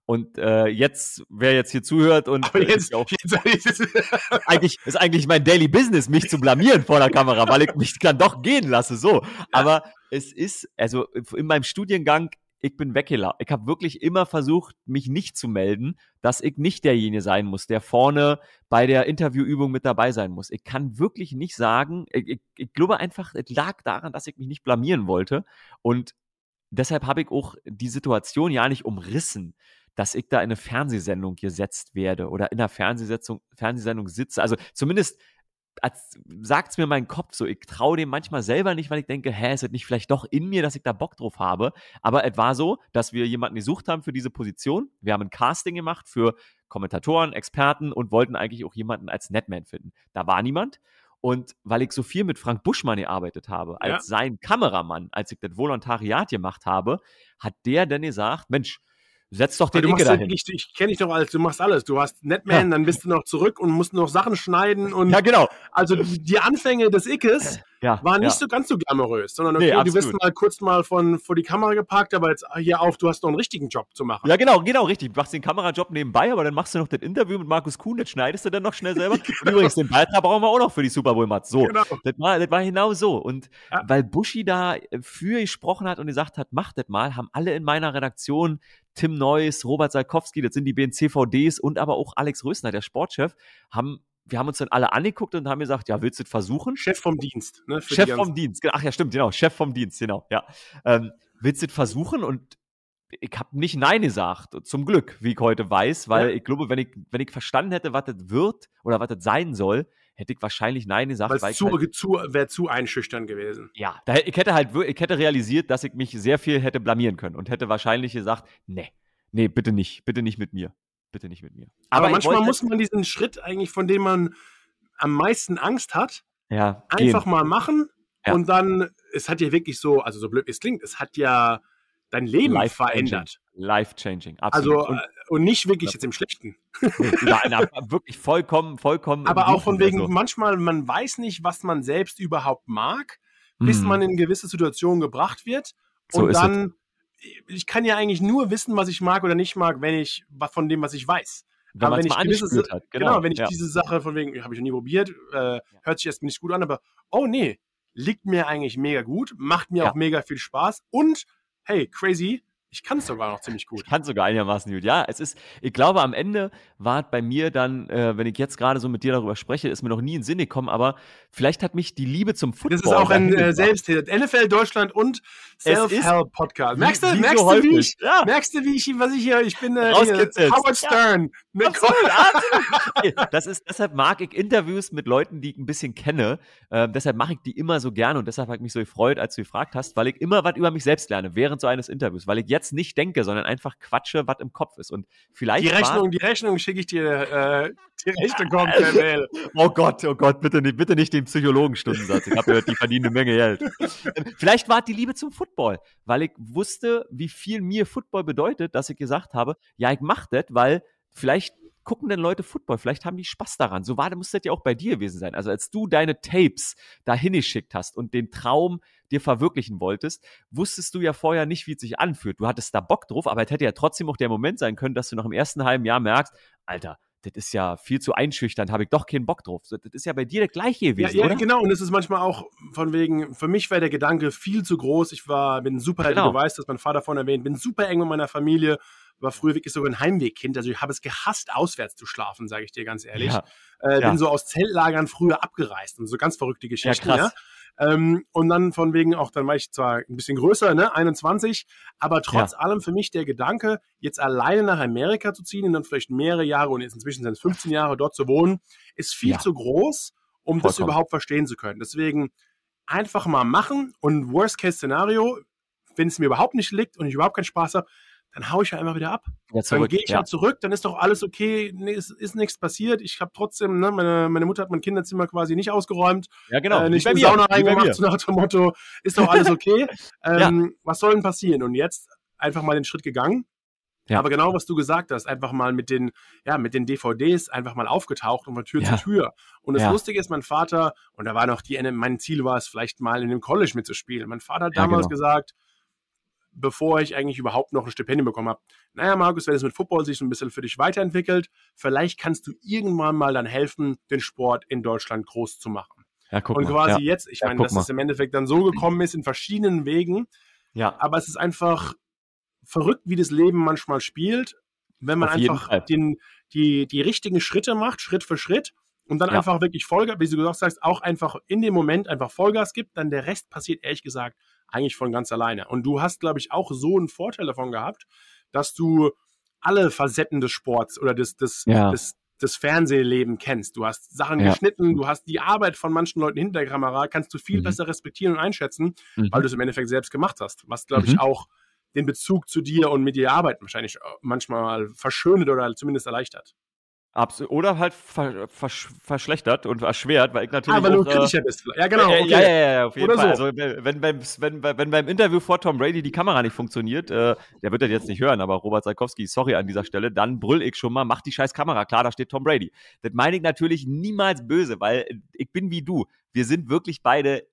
Und äh, jetzt, wer jetzt hier zuhört und aber jetzt, auch, [LAUGHS] jetzt [LAUGHS] eigentlich ist eigentlich mein Daily Business, mich zu blamieren vor der Kamera, weil ich mich dann doch gehen lasse. So, aber es ist also in meinem Studiengang ich bin weggelaufen. Ich habe wirklich immer versucht, mich nicht zu melden, dass ich nicht derjenige sein muss, der vorne bei der Interviewübung mit dabei sein muss. Ich kann wirklich nicht sagen, ich, ich, ich glaube einfach, es lag daran, dass ich mich nicht blamieren wollte. Und deshalb habe ich auch die Situation ja nicht umrissen, dass ich da in eine Fernsehsendung gesetzt werde oder in einer Fernsehsendung, Fernsehsendung sitze. Also zumindest sagt es mir mein Kopf so. Ich traue dem manchmal selber nicht, weil ich denke, hä, ist es nicht vielleicht doch in mir, dass ich da Bock drauf habe. Aber es war so, dass wir jemanden gesucht haben für diese Position. Wir haben ein Casting gemacht für Kommentatoren, Experten und wollten eigentlich auch jemanden als Netman finden. Da war niemand. Und weil ich so viel mit Frank Buschmann gearbeitet habe, als ja. sein Kameramann, als ich das Volontariat gemacht habe, hat der dann gesagt, Mensch, Setz doch den Icke dahin. Ich, ich kenne dich doch alles, du machst alles. Du hast Netman, ja. dann bist du noch zurück und musst noch Sachen schneiden und. Ja, genau. Also die Anfänge des Ickes ja, waren nicht ja. so ganz so glamourös, sondern okay, nee, du wirst mal kurz mal von vor die Kamera gepackt, aber jetzt hier auf, du hast noch einen richtigen Job zu machen. Ja, genau, genau, richtig. Du machst den Kamerajob nebenbei, aber dann machst du noch das Interview mit Markus Kuhn, das schneidest du dann noch schnell selber. [LAUGHS] genau. Übrigens, den Beitrag brauchen wir auch noch für die Super Bowl Mats. So, genau. das, war, das war genau so. Und weil Buschi da für gesprochen hat und gesagt hat, mach das mal, haben alle in meiner Redaktion Tim Neuss, Robert Salkowski, das sind die BNCVDs und aber auch Alex Rösner, der Sportchef, haben wir haben uns dann alle angeguckt und haben gesagt, ja, willst du es versuchen? Chef vom Dienst. Ne, Chef vom Dienst, ach ja, stimmt, genau, Chef vom Dienst, genau, ja. Ähm, willst du es versuchen? Und ich habe nicht Nein gesagt, zum Glück, wie ich heute weiß, weil ja. ich glaube, wenn ich, wenn ich verstanden hätte, was das wird oder was das sein soll, hätte ich wahrscheinlich Nein gesagt. Weil zu, halt, zu, wäre zu einschüchtern gewesen. Ja, da, ich hätte halt, ich hätte realisiert, dass ich mich sehr viel hätte blamieren können und hätte wahrscheinlich gesagt, nee, nee, bitte nicht, bitte nicht mit mir, bitte nicht mit mir. Aber, Aber manchmal muss man diesen Schritt eigentlich, von dem man am meisten Angst hat, ja, einfach gehen. mal machen ja. und dann, es hat ja wirklich so, also so blöd es klingt, es hat ja dein Leben Life verändert. Life changing, absolut. Also, und, äh, und nicht wirklich ja. jetzt im Schlechten. [LAUGHS] Nein, wirklich vollkommen, vollkommen. Aber auch von wegen, also. manchmal, man weiß nicht, was man selbst überhaupt mag, bis hm. man in gewisse Situationen gebracht wird. So und dann, ich kann ja eigentlich nur wissen, was ich mag oder nicht mag, wenn ich von dem, was ich weiß. Wenn aber wenn ich gewisse, hat. Genau, genau wenn ich ja. diese Sache von wegen, habe ich noch nie probiert, äh, hört sich erst nicht gut an, aber oh nee, liegt mir eigentlich mega gut, macht mir ja. auch mega viel Spaß und hey, crazy, ich kann es sogar noch ziemlich gut. Ich kann sogar einigermaßen gut. Ja, es ist, ich glaube, am Ende war bei mir dann, äh, wenn ich jetzt gerade so mit dir darüber spreche, ist mir noch nie in den Sinn gekommen, aber vielleicht hat mich die Liebe zum Football. Das ist auch ein äh, Selbsthilfe. NFL Deutschland und Self-Help-Podcast. Merkst du, merkst, so du, wie ich, ja. merkst du, wie ich, was ich hier, ich bin äh, Howard Stern. Ja. [LAUGHS] Absolut, das ist, deshalb mag ich Interviews mit Leuten, die ich ein bisschen kenne. Äh, deshalb mache ich die immer so gerne und deshalb habe ich mich so gefreut, als du gefragt hast, weil ich immer was über mich selbst lerne während so eines Interviews, weil ich jetzt nicht denke, sondern einfach quatsche, was im Kopf ist. Und vielleicht. Die Rechnung, die Rechnung schicke ich dir, äh, die [LAUGHS] Rechnung kommt per Mail. Oh Gott, oh Gott, bitte nicht, bitte nicht den Psychologenstundensatz. Ich habe gehört, die verdienen eine Menge Geld. vielleicht war die Liebe zum Football, weil ich wusste, wie viel mir Football bedeutet, dass ich gesagt habe, ja, ich mache das, weil vielleicht gucken denn Leute Football? Vielleicht haben die Spaß daran. So war, muss das ja auch bei dir gewesen sein. Also als du deine Tapes dahin geschickt hast und den Traum dir verwirklichen wolltest, wusstest du ja vorher nicht, wie es sich anfühlt. Du hattest da Bock drauf, aber es hätte ja trotzdem auch der Moment sein können, dass du noch im ersten halben Jahr merkst, Alter, das ist ja viel zu einschüchternd, habe ich doch keinen Bock drauf. Das ist ja bei dir der gleiche gewesen, ja, ja, oder? genau. Und es ist manchmal auch von wegen, für mich war der Gedanke viel zu groß. Ich war, bin super, genau. du weißt, dass mein Vater vorhin erwähnt, bin super eng mit meiner Familie, war früher wirklich sogar ein Heimwegkind. Also ich habe es gehasst, auswärts zu schlafen, sage ich dir ganz ehrlich. Ja. Äh, bin so aus Zeltlagern früher abgereist und so ganz verrückte Geschichten. Ja, krass. Ähm, und dann von wegen auch, dann war ich zwar ein bisschen größer, ne, 21, aber trotz ja. allem für mich der Gedanke, jetzt alleine nach Amerika zu ziehen und dann vielleicht mehrere Jahre und jetzt inzwischen sind es 15 Jahre dort zu wohnen, ist viel ja. zu groß, um Vollkommen. das überhaupt verstehen zu können. Deswegen einfach mal machen und Worst-Case-Szenario, wenn es mir überhaupt nicht liegt und ich überhaupt keinen Spaß habe, dann haue ich ja einfach wieder ab. Ja, zurück, dann gehe ich ja. halt zurück, dann ist doch alles okay, nee, ist, ist nichts passiert. Ich habe trotzdem, ne, meine, meine Mutter hat mein Kinderzimmer quasi nicht ausgeräumt. Ja, genau. Äh, nicht in die Sauna reingemacht, so nach dem Motto, ist doch alles okay. [LAUGHS] ähm, ja. Was soll denn passieren? Und jetzt einfach mal den Schritt gegangen. Ja. Aber genau, was du gesagt hast, einfach mal mit den, ja, mit den DVDs einfach mal aufgetaucht und von Tür ja. zu Tür. Und das ja. Lustige ist, mein Vater, und da war noch die, mein Ziel war es, vielleicht mal in dem College mitzuspielen. Mein Vater hat damals genau. gesagt, bevor ich eigentlich überhaupt noch ein Stipendium bekommen habe. Naja, Markus, wenn es mit Football sich so ein bisschen für dich weiterentwickelt, vielleicht kannst du irgendwann mal dann helfen, den Sport in Deutschland groß zu machen. Ja, guck und quasi ja. jetzt, ich ja, meine, dass mal. es im Endeffekt dann so gekommen ist in verschiedenen Wegen. Ja. Aber es ist einfach verrückt, wie das Leben manchmal spielt, wenn man Auf einfach den, die, die richtigen Schritte macht, Schritt für Schritt. Und dann ja. einfach wirklich Vollgas, wie du gesagt hast, auch einfach in dem Moment einfach Vollgas gibt, dann der Rest passiert ehrlich gesagt eigentlich von ganz alleine. Und du hast, glaube ich, auch so einen Vorteil davon gehabt, dass du alle Facetten des Sports oder des, des, ja. des, des Fernsehleben kennst. Du hast Sachen ja. geschnitten, du hast die Arbeit von manchen Leuten hinter der Kamera, kannst du viel mhm. besser respektieren und einschätzen, mhm. weil du es im Endeffekt selbst gemacht hast. Was, glaube ich, mhm. auch den Bezug zu dir und mit dir arbeiten wahrscheinlich manchmal verschönert oder zumindest erleichtert. Absolut. Oder halt ver vers verschlechtert und erschwert, weil ich natürlich. Auch, du kritischer äh, bist. Ja, genau. Okay. Ja, ja, ja, auf jeden Oder Fall. So. Also, wenn, beim, wenn, wenn beim Interview vor Tom Brady die Kamera nicht funktioniert, äh, der wird das jetzt nicht hören, aber Robert Salkowski, sorry an dieser Stelle, dann brüll ich schon mal, mach die scheiß Kamera klar, da steht Tom Brady. Das meine ich natürlich niemals böse, weil ich bin wie du. Wir sind wirklich beide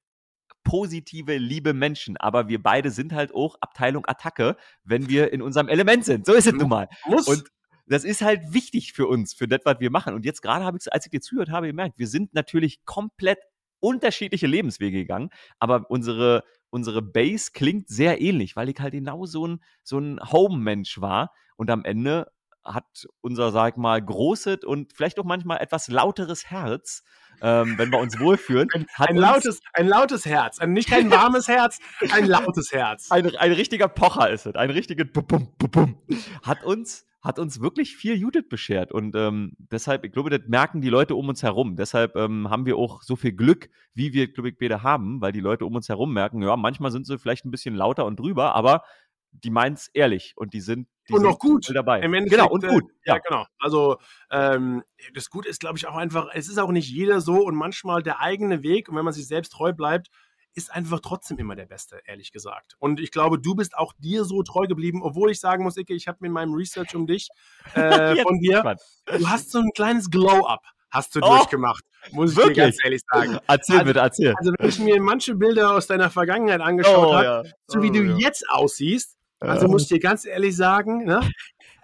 positive, liebe Menschen. Aber wir beide sind halt auch Abteilung Attacke, wenn wir in unserem Element sind. So ist es nun mal. Muss. Und das ist halt wichtig für uns, für das, was wir machen. Und jetzt gerade habe ich, als ich dir zuhört habe, gemerkt, wir sind natürlich komplett unterschiedliche Lebenswege gegangen, aber unsere, unsere Base klingt sehr ähnlich, weil ich halt genau so ein, so ein Home-Mensch war. Und am Ende hat unser, sag ich mal, großes und vielleicht auch manchmal etwas lauteres Herz, ähm, wenn wir uns wohlfühlen. Ein, ein lautes, ein lautes Herz. Ein, nicht kein warmes Herz, ein lautes Herz. [LAUGHS] Ein, ein richtiger Pocher ist es. Ein richtiger Bum, Bum, Bum, Hat uns hat uns wirklich viel Judith beschert. Und ähm, deshalb, ich glaube, das merken die Leute um uns herum. Deshalb ähm, haben wir auch so viel Glück, wie wir, glaube ich, beide haben, weil die Leute um uns herum merken, ja, manchmal sind sie vielleicht ein bisschen lauter und drüber, aber die meinen es ehrlich und die sind die und noch gut dabei. genau und gut. Äh, ja. ja. genau. Also ähm, das Gute ist, glaube ich, auch einfach. Es ist auch nicht jeder so und manchmal der eigene Weg und wenn man sich selbst treu bleibt, ist einfach trotzdem immer der Beste, ehrlich gesagt. Und ich glaube, du bist auch dir so treu geblieben, obwohl ich sagen muss, Icke, ich habe mir in meinem Research um dich [LAUGHS] äh, von dir, du hast so ein kleines Glow-up hast du oh, durchgemacht, muss ich wirklich? dir ganz ehrlich sagen. Erzähl also, bitte, erzähl. Also wenn ich mir manche Bilder aus deiner Vergangenheit angeschaut oh, habe, ja. so wie oh, du ja. jetzt aussiehst, also muss ich dir ganz ehrlich sagen, ne?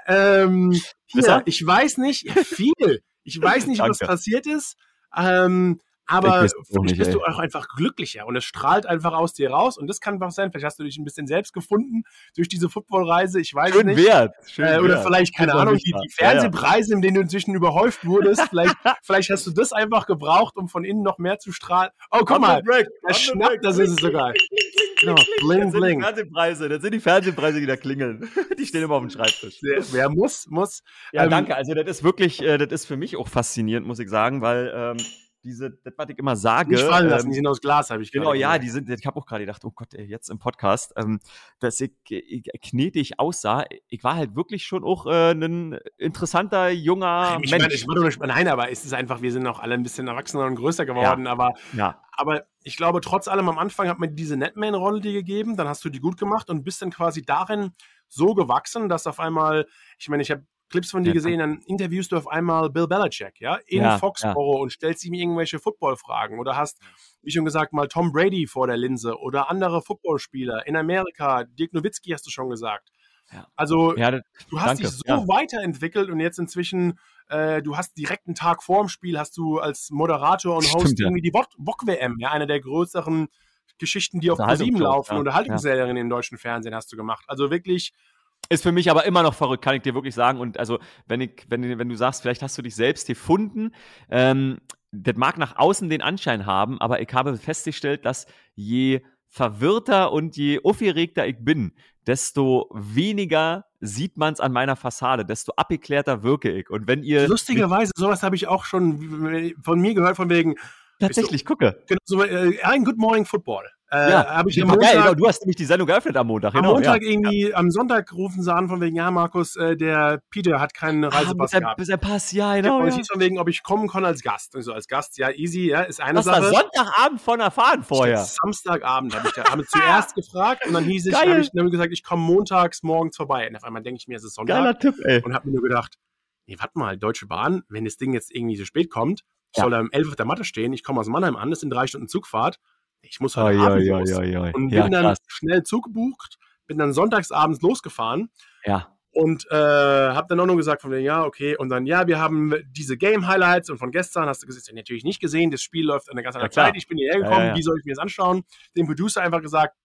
Ähm, hier, ich weiß nicht viel. Ich weiß nicht, was passiert ist. Ähm, aber vielleicht bist ey. du auch einfach glücklicher und es strahlt einfach aus dir raus und das kann einfach sein. Vielleicht hast du dich ein bisschen selbst gefunden durch diese Footballreise. Ich weiß Schön nicht. Wert. Schön äh, oder wert. vielleicht, keine Ahnung, die, die, Fernsehpreise, in denen du inzwischen überhäuft wurdest. [LAUGHS] vielleicht, vielleicht hast du das einfach gebraucht, um von innen noch mehr zu strahlen. Oh, guck mal. Der schnappt, das ist es sogar. [LAUGHS] Genau, bling, das. Sind die Fernsehpreise, das sind die Fernsehpreise, die da klingeln. [LAUGHS] Die stehen immer auf dem Schreibtisch. Wer muss, muss. Ja, ähm, danke. Also, das ist wirklich, äh, das ist für mich auch faszinierend, muss ich sagen, weil ähm, diese, das, was ich immer sage. Nicht fallen lassen, ähm, die sind aus Glas, habe ich Genau, ja, die sind, ich habe auch gerade gedacht, oh Gott, ey, jetzt im Podcast, ähm, dass ich, ich knetig aussah. Ich war halt wirklich schon auch äh, ein interessanter, junger ich Mensch. Meine, ich meine, ich meine, nein, aber es ist einfach, wir sind auch alle ein bisschen erwachsener und größer geworden, ja. aber, ja. aber ich glaube, trotz allem am Anfang hat man diese Netman-Rolle dir gegeben, dann hast du die gut gemacht und bist dann quasi darin so gewachsen, dass auf einmal, ich meine, ich habe Clips von dir gesehen, dann interviewst du auf einmal Bill Belichick, ja, in ja, Foxborough ja. und stellst ihm irgendwelche Footballfragen oder hast, wie schon gesagt, mal Tom Brady vor der Linse oder andere Footballspieler in Amerika, Dirk Nowitzki hast du schon gesagt. Ja. Also ja, das, du hast danke. dich so weiterentwickelt und jetzt inzwischen, äh, du hast direkt einen Tag vor dem Spiel, hast du als Moderator und Host Stimmt, irgendwie die Bock-WM, ja, eine der größeren Geschichten, die auf ProSieben laufen, ja. Unterhaltungsserien ja. im deutschen Fernsehen hast du gemacht. Also wirklich ist für mich aber immer noch verrückt, kann ich dir wirklich sagen. Und also, wenn, ich, wenn, wenn du sagst, vielleicht hast du dich selbst gefunden, ähm, das mag nach außen den Anschein haben, aber ich habe festgestellt, dass je verwirrter und je aufgeregter ich bin, desto weniger sieht man es an meiner Fassade, desto abgeklärter wirke ich. Und wenn ihr. Lustigerweise, sowas habe ich auch schon von mir gehört, von wegen. Tatsächlich, so, gucke. Genau, so, äh, ein Good Morning Football. Äh, ja, ich am Montag, geil, genau. Du hast nämlich die Sendung geöffnet am Montag. Genau, am Montag ja. irgendwie, ja. am Sonntag rufen sie an von wegen, ja, Markus, äh, der Peter hat keinen ah, Reisepass ah, gehabt. Bis er Pass, ja, genau. Und es hieß von wegen, ob ich kommen kann als Gast. Also als Gast, ja, easy, ja, ist eine Was Sache. Was Sonntagabend von erfahren vorher? Samstagabend habe ich da hab zuerst [LAUGHS] gefragt und dann hieß ich, habe ich dann gesagt, ich komme montags morgens vorbei. Und auf einmal denke ich mir, es ist Sonntag. Geiler Tipp, ey. Und habe mir nur gedacht, nee, warte mal, Deutsche Bahn, wenn das Ding jetzt irgendwie so spät kommt, ja. soll er um 11 auf der Matte stehen, ich komme aus Mannheim an, das sind drei Stunden Zugfahrt ich muss heute oh, Abend ja, los. Ja, ja, und bin dann krass. schnell zugebucht, bin dann sonntagsabends losgefahren. Ja. Und äh, habe dann auch nur gesagt von mir, ja, okay. Und dann, ja, wir haben diese Game-Highlights und von gestern hast du das natürlich nicht gesehen. Das Spiel läuft eine ganz andere Zeit. Ich bin hierher gekommen, wie soll ich mir das anschauen? Dem Producer einfach gesagt,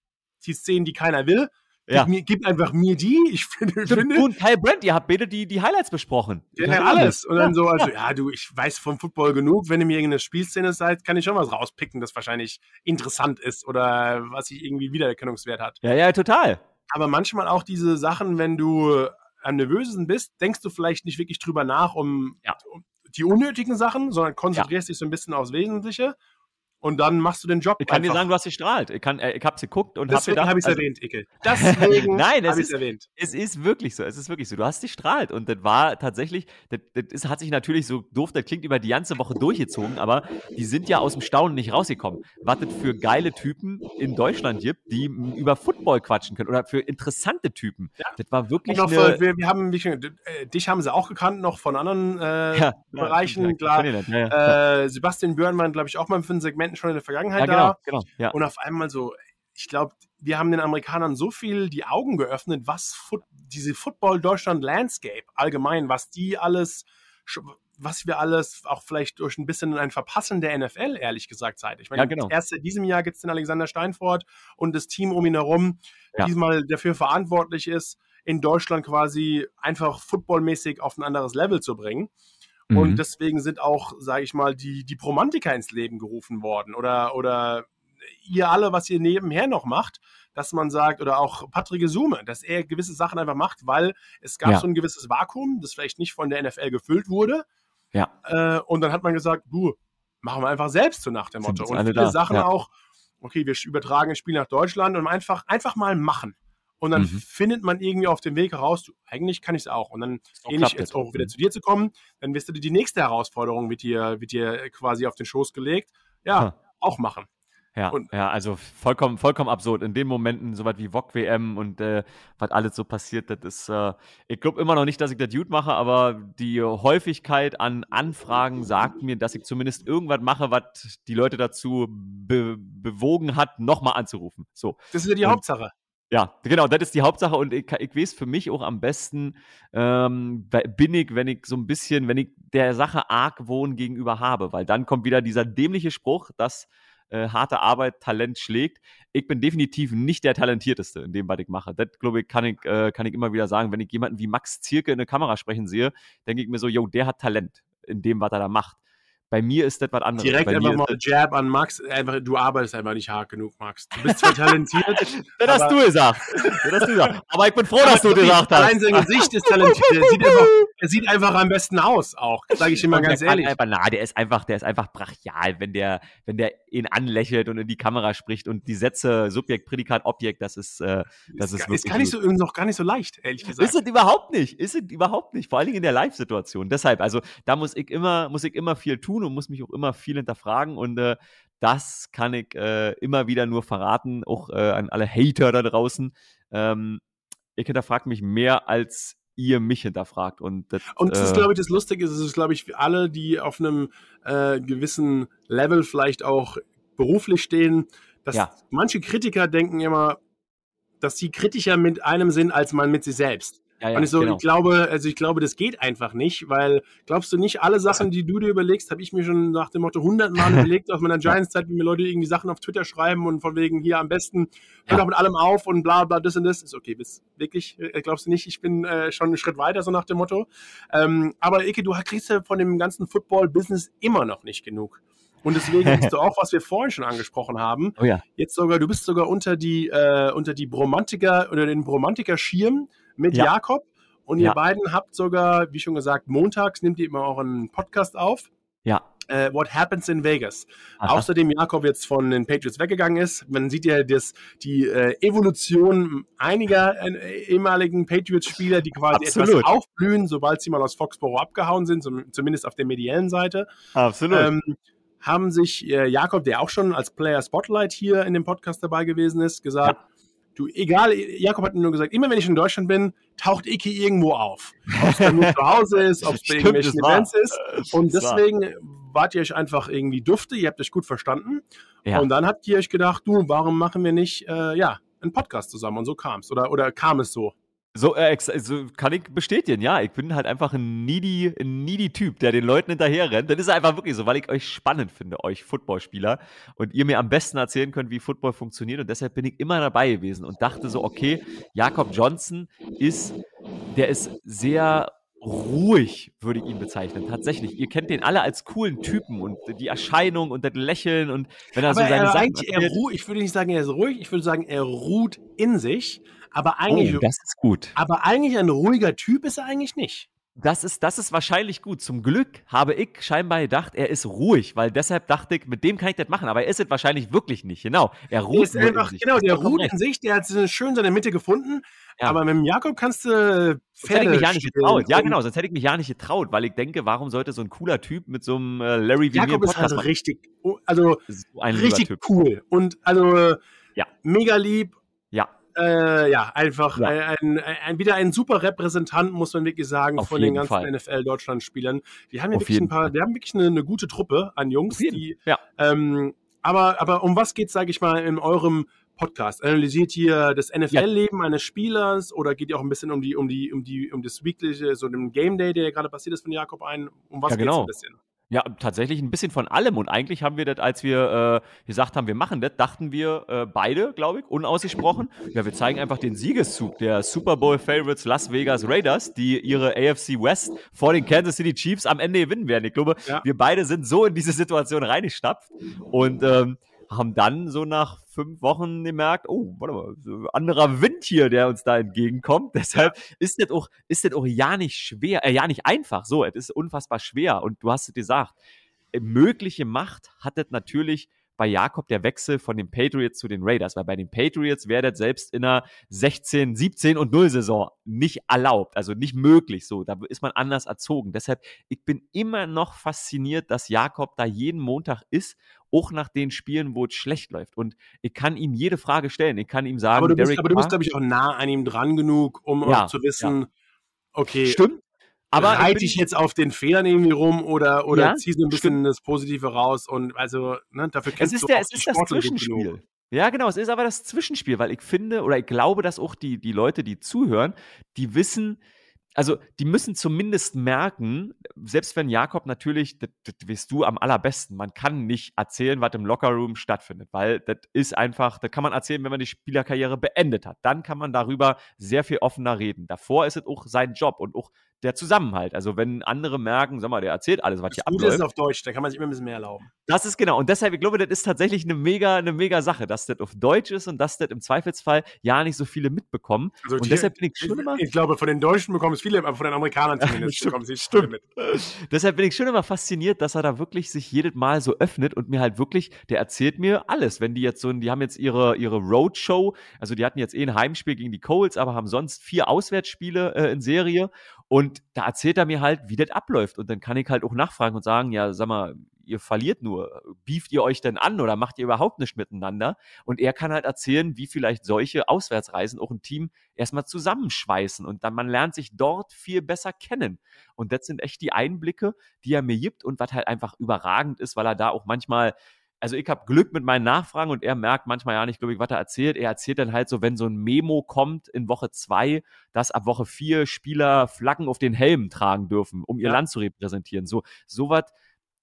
die Szenen, die keiner will. Ja. Gib, mir, gib einfach mir die. Ich [LAUGHS] finde. finde du und Kyle Brandt, ihr habt beide die, die Highlights besprochen. Ja, ja alles. Und dann so, also, ja. ja. du, ich weiß vom Football genug. Wenn ihr mir irgendeine Spielszene seid, kann ich schon was rauspicken, das wahrscheinlich interessant ist oder was sich irgendwie Wiedererkennungswert hat. Ja, ja, total. Aber manchmal auch diese Sachen, wenn du am nervösesten bist, denkst du vielleicht nicht wirklich drüber nach, um, ja. um die unnötigen Sachen, sondern konzentrierst dich so ein bisschen aufs Wesentliche und dann machst du den Job. Ich kann einfach. dir sagen, du hast gestrahlt. Ich, kann, äh, ich hab's geguckt und Deswegen hab habe ich es also, erwähnt, Icke. Deswegen [LAUGHS] Nein, es erwähnt. Es ist wirklich so. Es ist wirklich so. Du hast gestrahlt und das war tatsächlich, das, das ist, hat sich natürlich so doof, das klingt über die ganze Woche durchgezogen, aber die sind ja aus dem Staunen nicht rausgekommen. Was das für geile Typen in Deutschland gibt, die über Football quatschen können oder für interessante Typen. Ja. Das war wirklich noch, eine, wir, wir, haben dich, äh, dich haben sie auch gekannt noch von anderen äh, ja, Bereichen. Ja, klar. Äh, Sebastian Björnmann, glaube ich, auch mal für ein Segment schon in der Vergangenheit genau, genau, ja. Und auf einmal so, ich glaube, wir haben den Amerikanern so viel die Augen geöffnet, was Foot, diese Football Deutschland Landscape allgemein, was die alles, was wir alles auch vielleicht durch ein bisschen ein Verpassen der NFL, ehrlich gesagt, seit. Ich meine, ja, genau. erst in diesem Jahr gibt es den Alexander Steinfort und das Team um ihn herum, ja. diesmal dafür verantwortlich ist. in Deutschland quasi einfach footballmäßig auf ein anderes Level zu bringen. Mhm. Und deswegen sind auch, sage ich mal, die, die Promantiker ins Leben gerufen worden. Oder, oder ihr alle, was ihr nebenher noch macht, dass man sagt, oder auch Patrick Sume, dass er gewisse Sachen einfach macht, weil es gab ja. so ein gewisses Vakuum, das vielleicht nicht von der NFL gefüllt wurde. Ja. Äh, und dann hat man gesagt, du, machen wir einfach selbst so nach dem Motto. Und viele da. Sachen ja. auch, okay, wir übertragen ein Spiel nach Deutschland und einfach, einfach mal machen. Und dann mhm. findet man irgendwie auf dem Weg heraus, eigentlich kann ich es auch. Und dann ähnlich jetzt auch wieder zu dir zu kommen, dann wirst du dir die nächste Herausforderung wird dir, wird dir quasi auf den Schoß gelegt. Ja, hm. auch machen. Ja, und, ja, also vollkommen, vollkommen absurd. In den Momenten, so was wie VOG WM und äh, was alles so passiert, das ist, äh, ich glaube immer noch nicht, dass ich das Dude mache, aber die Häufigkeit an Anfragen sagt mir, dass ich zumindest irgendwas mache, was die Leute dazu be bewogen hat, nochmal anzurufen. So. Das ist ja die und, Hauptsache. Ja, genau, das ist die Hauptsache und ich, ich weiß für mich auch am besten, ähm, bin ich, wenn ich so ein bisschen, wenn ich der Sache Argwohn gegenüber habe, weil dann kommt wieder dieser dämliche Spruch, dass äh, harte Arbeit Talent schlägt. Ich bin definitiv nicht der Talentierteste in dem, was ich mache. Das, glaube ich, kann ich, äh, kann ich immer wieder sagen. Wenn ich jemanden wie Max Zierke in der Kamera sprechen sehe, denke ich mir so, yo, der hat Talent in dem, was er da macht. Bei mir ist das was anderes. Direkt Bei einfach mal Jab an Max. Einfach, du arbeitest einfach nicht hart genug, Max. Du bist zwar talentiert. [LAUGHS] das hast du gesagt. Das hast du gesagt. Aber ich bin froh, dass du gesagt hast. Allein sein Gesicht ist talentiert. Er sieht einfach, er sieht einfach am besten aus, auch. Sage ich immer ganz ehrlich. Einfach, na, der ist einfach, der ist einfach brachial, wenn der, wenn der ihn anlächelt und in die Kamera spricht und die Sätze Subjekt, Prädikat, Objekt, das ist, äh, das ist, ist, ist gar nicht so, noch gar nicht so leicht, ehrlich gesagt. Ist es überhaupt nicht. Ist es überhaupt nicht. Vor allen Dingen in der Live-Situation. Deshalb, also da muss ich immer, muss ich immer viel tun und muss mich auch immer viel hinterfragen und äh, das kann ich äh, immer wieder nur verraten, auch äh, an alle Hater da draußen. Ähm, ich hinterfrage mich mehr als ihr mich hinterfragt. Und das, und das ist, äh, glaube ich, das Lustige, es ist, glaube ich, für alle, die auf einem äh, gewissen Level vielleicht auch beruflich stehen, dass ja. manche Kritiker denken immer, dass sie kritischer mit einem sind, als man mit sich selbst. Ja, ja, und ich so, genau. ich glaube, also ich glaube, das geht einfach nicht, weil glaubst du nicht, alle Sachen, die du dir überlegst, habe ich mir schon nach dem Motto hundertmal [LAUGHS] überlegt aus meiner Giants-Zeit, wie mir Leute irgendwie Sachen auf Twitter schreiben und von wegen hier am besten hör doch mit allem auf und bla bla das und das. Ist okay, bist wirklich, äh, glaubst du nicht, ich bin äh, schon einen Schritt weiter, so nach dem Motto. Ähm, aber Ike, du kriegst ja von dem ganzen Football-Business immer noch nicht genug. Und deswegen [LAUGHS] bist du auch, was wir vorhin schon angesprochen haben, oh ja. jetzt sogar, du bist sogar unter die, äh, unter die Bromantiker oder den Bromantiker-Schirm mit ja. Jakob. Und ja. ihr beiden habt sogar, wie schon gesagt, montags nehmt ihr immer auch einen Podcast auf. Ja. Uh, What Happens in Vegas. Aha. Außerdem Jakob jetzt von den Patriots weggegangen ist. Man sieht ja das, die äh, Evolution einiger äh, ehemaligen Patriots-Spieler, die quasi Absolut. etwas aufblühen, sobald sie mal aus Foxborough abgehauen sind, zumindest auf der mediellen Seite. Absolut. Ähm, haben sich äh, Jakob, der auch schon als Player Spotlight hier in dem Podcast dabei gewesen ist, gesagt, ja du, egal, Jakob hat nur gesagt, immer wenn ich in Deutschland bin, taucht Iki irgendwo auf. Ob es dann nur zu Hause ist, ob es [LAUGHS] bei irgendwelchen Events ist. Und deswegen war. wart ihr euch einfach irgendwie dufte, ihr habt euch gut verstanden. Ja. Und dann habt ihr euch gedacht, du, warum machen wir nicht, äh, ja, einen Podcast zusammen? Und so kam es. Oder, oder kam es so? So, äh, so, kann ich bestätigen, ja. Ich bin halt einfach ein needy, ein needy Typ, der den Leuten hinterher rennt. Das ist einfach wirklich so, weil ich euch spannend finde, euch Footballspieler. Und ihr mir am besten erzählen könnt, wie Football funktioniert. Und deshalb bin ich immer dabei gewesen und dachte so, okay, Jakob Johnson ist, der ist sehr ruhig, würde ich ihn bezeichnen. Tatsächlich. Ihr kennt den alle als coolen Typen und die Erscheinung und das Lächeln und wenn er Aber so seine er Sachen. Er ruht, ich würde nicht sagen, er ist ruhig, ich würde sagen, er ruht in sich. Aber eigentlich, oh, das ist gut. Aber eigentlich ein ruhiger Typ ist er eigentlich nicht. Das ist, das ist wahrscheinlich gut. Zum Glück habe ich scheinbar gedacht, er ist ruhig, weil deshalb dachte ich, mit dem kann ich das machen. Aber er ist es wahrscheinlich wirklich nicht. Genau. Er ruht. Ist einfach, genau, der ruht in sich, der hat schön seine Mitte gefunden. Ja. Aber mit dem Jakob kannst du Pferde hätte ich mich ja nicht getraut. Ja, genau, sonst hätte ich mich ja nicht getraut, weil ich denke, warum sollte so ein cooler Typ mit so einem äh, Larry wie Jakob ist halt richtig, also so richtig cool und also ja. mega lieb äh, ja, einfach ja. Ein, ein, ein, wieder ein super Repräsentant, muss man wirklich sagen, Auf von den ganzen NFL-Deutschland-Spielern. Wir haben ja wirklich ein paar, Fall. wir haben wirklich eine, eine, gute Truppe an Jungs, die. Ja. Ähm, aber, aber um was geht sage ich mal, in eurem Podcast? Analysiert ihr das NFL-Leben ja. eines Spielers oder geht ihr auch ein bisschen um die, um die, um die, um das Weekliche, so dem Game Day, der gerade passiert ist von Jakob ein? Um was ja, genau. geht's ein bisschen? Ja, tatsächlich ein bisschen von allem. Und eigentlich haben wir das, als wir äh, gesagt haben, wir machen das, dachten wir äh, beide, glaube ich, unausgesprochen, ja, wir zeigen einfach den Siegeszug der Super Bowl Favorites Las Vegas Raiders, die ihre AFC West vor den Kansas City Chiefs am Ende gewinnen werden. Ich glaube, ja. wir beide sind so in diese Situation reingestapft. Und ähm, haben dann so nach fünf Wochen gemerkt, oh, warte mal, so anderer Wind hier, der uns da entgegenkommt. [LAUGHS] Deshalb ist das auch, ist das auch ja nicht schwer, äh, ja nicht einfach. So, es ist unfassbar schwer. Und du hast es gesagt, äh, mögliche Macht hat das natürlich bei Jakob der Wechsel von den Patriots zu den Raiders, weil bei den Patriots wäre das selbst in einer 16, 17 und 0 Saison nicht erlaubt, also nicht möglich so, da ist man anders erzogen. Deshalb, ich bin immer noch fasziniert, dass Jakob da jeden Montag ist auch nach den Spielen, wo es schlecht läuft. Und ich kann ihm jede Frage stellen. Ich kann ihm sagen, aber du bist, aber du bist glaube ich, auch nah an ihm dran genug, um ja, zu wissen, ja. okay. Stimmt. Aber reite ich jetzt auf den Fehlern irgendwie rum oder, oder ja, ziehst du ein bisschen stimmt. das Positive raus und also ne, dafür kennst es ist du der, es ist das Zwischenspiel. Ja, genau, es ist aber das Zwischenspiel, weil ich finde oder ich glaube, dass auch die, die Leute, die zuhören, die wissen, also die müssen zumindest merken, selbst wenn Jakob natürlich, das, das weißt du am allerbesten, man kann nicht erzählen, was im Lockerroom stattfindet, weil das ist einfach, das kann man erzählen, wenn man die Spielerkarriere beendet hat. Dann kann man darüber sehr viel offener reden. Davor ist es auch sein Job und auch der Zusammenhalt. Also wenn andere merken, sag mal, der erzählt alles, was hier abläuft. Das ist auf Deutsch, da kann man sich immer ein bisschen mehr erlauben. Das ist genau. Und deshalb, ich glaube, das ist tatsächlich eine mega, eine mega Sache, dass das auf Deutsch ist und dass das im Zweifelsfall ja nicht so viele mitbekommen. Also und die, deshalb bin ich schon immer. Ich glaube, von den Deutschen bekommen es viele, aber von den Amerikanern [LAUGHS] zumindest bekommen sie viele mit. [LAUGHS] deshalb bin ich schon immer fasziniert, dass er da wirklich sich jedes Mal so öffnet und mir halt wirklich, der erzählt mir alles. Wenn die jetzt so, die haben jetzt ihre, ihre Roadshow, also die hatten jetzt eh ein Heimspiel gegen die Colts, aber haben sonst vier Auswärtsspiele äh, in Serie und da erzählt er mir halt, wie das abläuft. Und dann kann ich halt auch nachfragen und sagen, ja, sag mal, ihr verliert nur. Bieft ihr euch denn an oder macht ihr überhaupt nicht miteinander? Und er kann halt erzählen, wie vielleicht solche Auswärtsreisen auch ein Team erstmal zusammenschweißen. Und dann man lernt sich dort viel besser kennen. Und das sind echt die Einblicke, die er mir gibt und was halt einfach überragend ist, weil er da auch manchmal also ich habe Glück mit meinen Nachfragen und er merkt manchmal ja nicht, glaube ich, was er erzählt. Er erzählt dann halt so, wenn so ein Memo kommt in Woche zwei, dass ab Woche vier Spieler Flaggen auf den Helm tragen dürfen, um ihr ja. Land zu repräsentieren. So, sowas,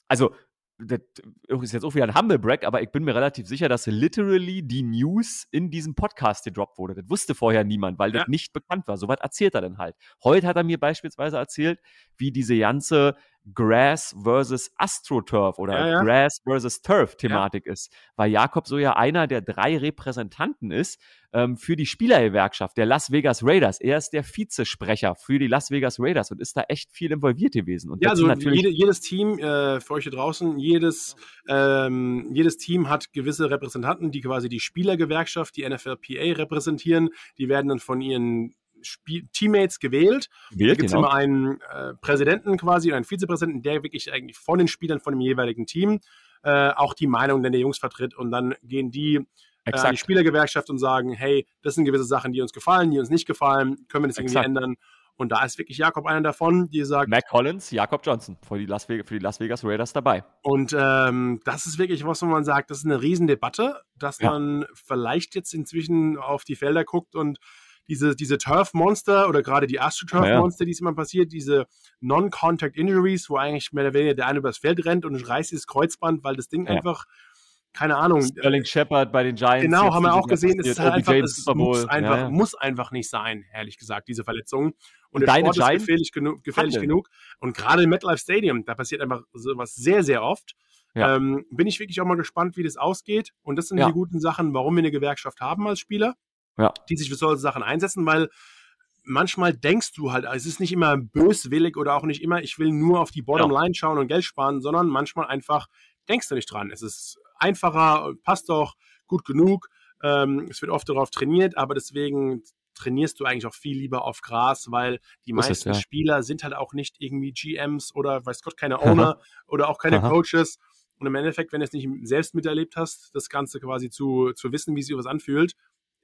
also das ist jetzt auch wieder ein Humblebrag, aber ich bin mir relativ sicher, dass literally die News in diesem Podcast gedroppt wurde. Das wusste vorher niemand, weil ja. das nicht bekannt war. So was erzählt er dann halt. Heute hat er mir beispielsweise erzählt, wie diese ganze Grass versus AstroTurf oder ja, ja. Grass versus Turf-Thematik ja. ist, weil Jakob so ja einer der drei Repräsentanten ist ähm, für die Spielergewerkschaft der Las Vegas Raiders. Er ist der Vizesprecher für die Las Vegas Raiders und ist da echt viel involviert gewesen. Und ja, also jede, jedes Team, äh, für euch hier draußen, jedes, ähm, jedes Team hat gewisse Repräsentanten, die quasi die Spielergewerkschaft, die NFLPA repräsentieren. Die werden dann von ihren Spiel Teammates gewählt. gewählt da gibt es genau. immer einen äh, Präsidenten quasi, einen Vizepräsidenten, der wirklich eigentlich von den Spielern von dem jeweiligen Team äh, auch die Meinung der Jungs vertritt und dann gehen die äh, an die Spielergewerkschaft und sagen, hey, das sind gewisse Sachen, die uns gefallen, die uns nicht gefallen, können wir das Exakt. irgendwie ändern? Und da ist wirklich Jakob einer davon, die sagt. Mac Collins, Jakob Johnson für die Las Vegas, für die Las Vegas Raiders dabei. Und ähm, das ist wirklich was, wo man sagt, das ist eine Riesendebatte, dass ja. man vielleicht jetzt inzwischen auf die Felder guckt und diese, diese Turf-Monster oder gerade die Astro-Turf-Monster, ja. die es immer passiert, diese Non-Contact-Injuries, wo eigentlich mehr oder weniger der eine übers Feld rennt und reißt dieses Kreuzband, weil das Ding ja. einfach keine Ahnung. Sterling Shepard bei den Giants. Genau, haben wir auch gesehen. Es ist halt einfach, es muss einfach, ja. muss einfach nicht sein, ehrlich gesagt, diese Verletzung. Und, und der Sport Giants ist gefährlich, genug, gefährlich genug. Und gerade im MetLife Stadium, da passiert einfach sowas sehr, sehr oft. Ja. Ähm, bin ich wirklich auch mal gespannt, wie das ausgeht. Und das sind die guten Sachen, warum wir eine Gewerkschaft haben als Spieler ja. die sich für solche Sachen einsetzen, weil manchmal denkst du halt, es ist nicht immer böswillig oder auch nicht immer, ich will nur auf die Bottomline schauen und Geld sparen, sondern manchmal einfach denkst du nicht dran. Es ist einfacher, passt doch gut genug. Ähm, es wird oft darauf trainiert, aber deswegen trainierst du eigentlich auch viel lieber auf Gras, weil die meisten ist, ja. Spieler sind halt auch nicht irgendwie GMs oder weiß Gott keine Owner [LAUGHS] oder auch keine. Coaches. Und im Endeffekt, wenn du es nicht selbst miterlebt hast, das Ganze quasi zu, zu wissen, wie sich was anfühlt,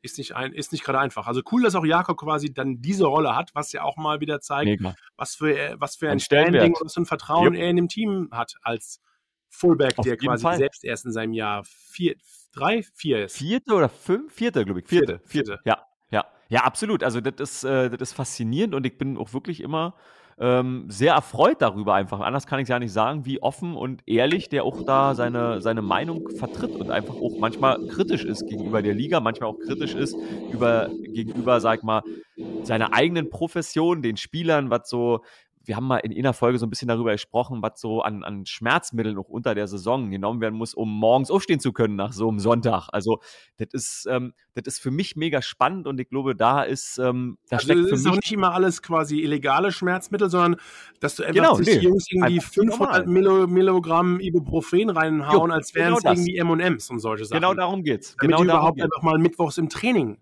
ist nicht, ein, ist nicht gerade einfach. Also cool, dass auch Jakob quasi dann diese Rolle hat, was ja auch mal wieder zeigt, Mega. was für, was für ein, ein Standing und was für ein Vertrauen yep. er in dem Team hat als Fullback, Auf der quasi Fall. selbst erst in seinem Jahr vier, drei, vier ist. Vierte oder fünf? Vierte, glaube ich. Vierte. Vierte. Vierte. Ja, ja. Ja, absolut. Also das ist, äh, das ist faszinierend und ich bin auch wirklich immer ähm, sehr erfreut darüber einfach. Anders kann ich es ja nicht sagen, wie offen und ehrlich der auch da seine, seine Meinung vertritt und einfach auch manchmal kritisch ist gegenüber der Liga, manchmal auch kritisch ist über, gegenüber, sag mal, seiner eigenen Profession, den Spielern, was so wir haben mal in einer Folge so ein bisschen darüber gesprochen, was so an, an Schmerzmitteln noch unter der Saison genommen werden muss, um morgens aufstehen zu können nach so einem Sonntag. Also, das ist, ähm, das ist für mich mega spannend und ich glaube, da ist, ähm, da also steckt für ist mich. auch nicht immer alles quasi illegale Schmerzmittel, sondern dass du einfach genau, nee, die Jungs irgendwie 500 Millo, Milligramm Ibuprofen reinhauen, jo, als wären genau es irgendwie M&M's und solche Sachen. Genau darum geht's. Damit genau du überhaupt geht's. einfach mal mittwochs im Training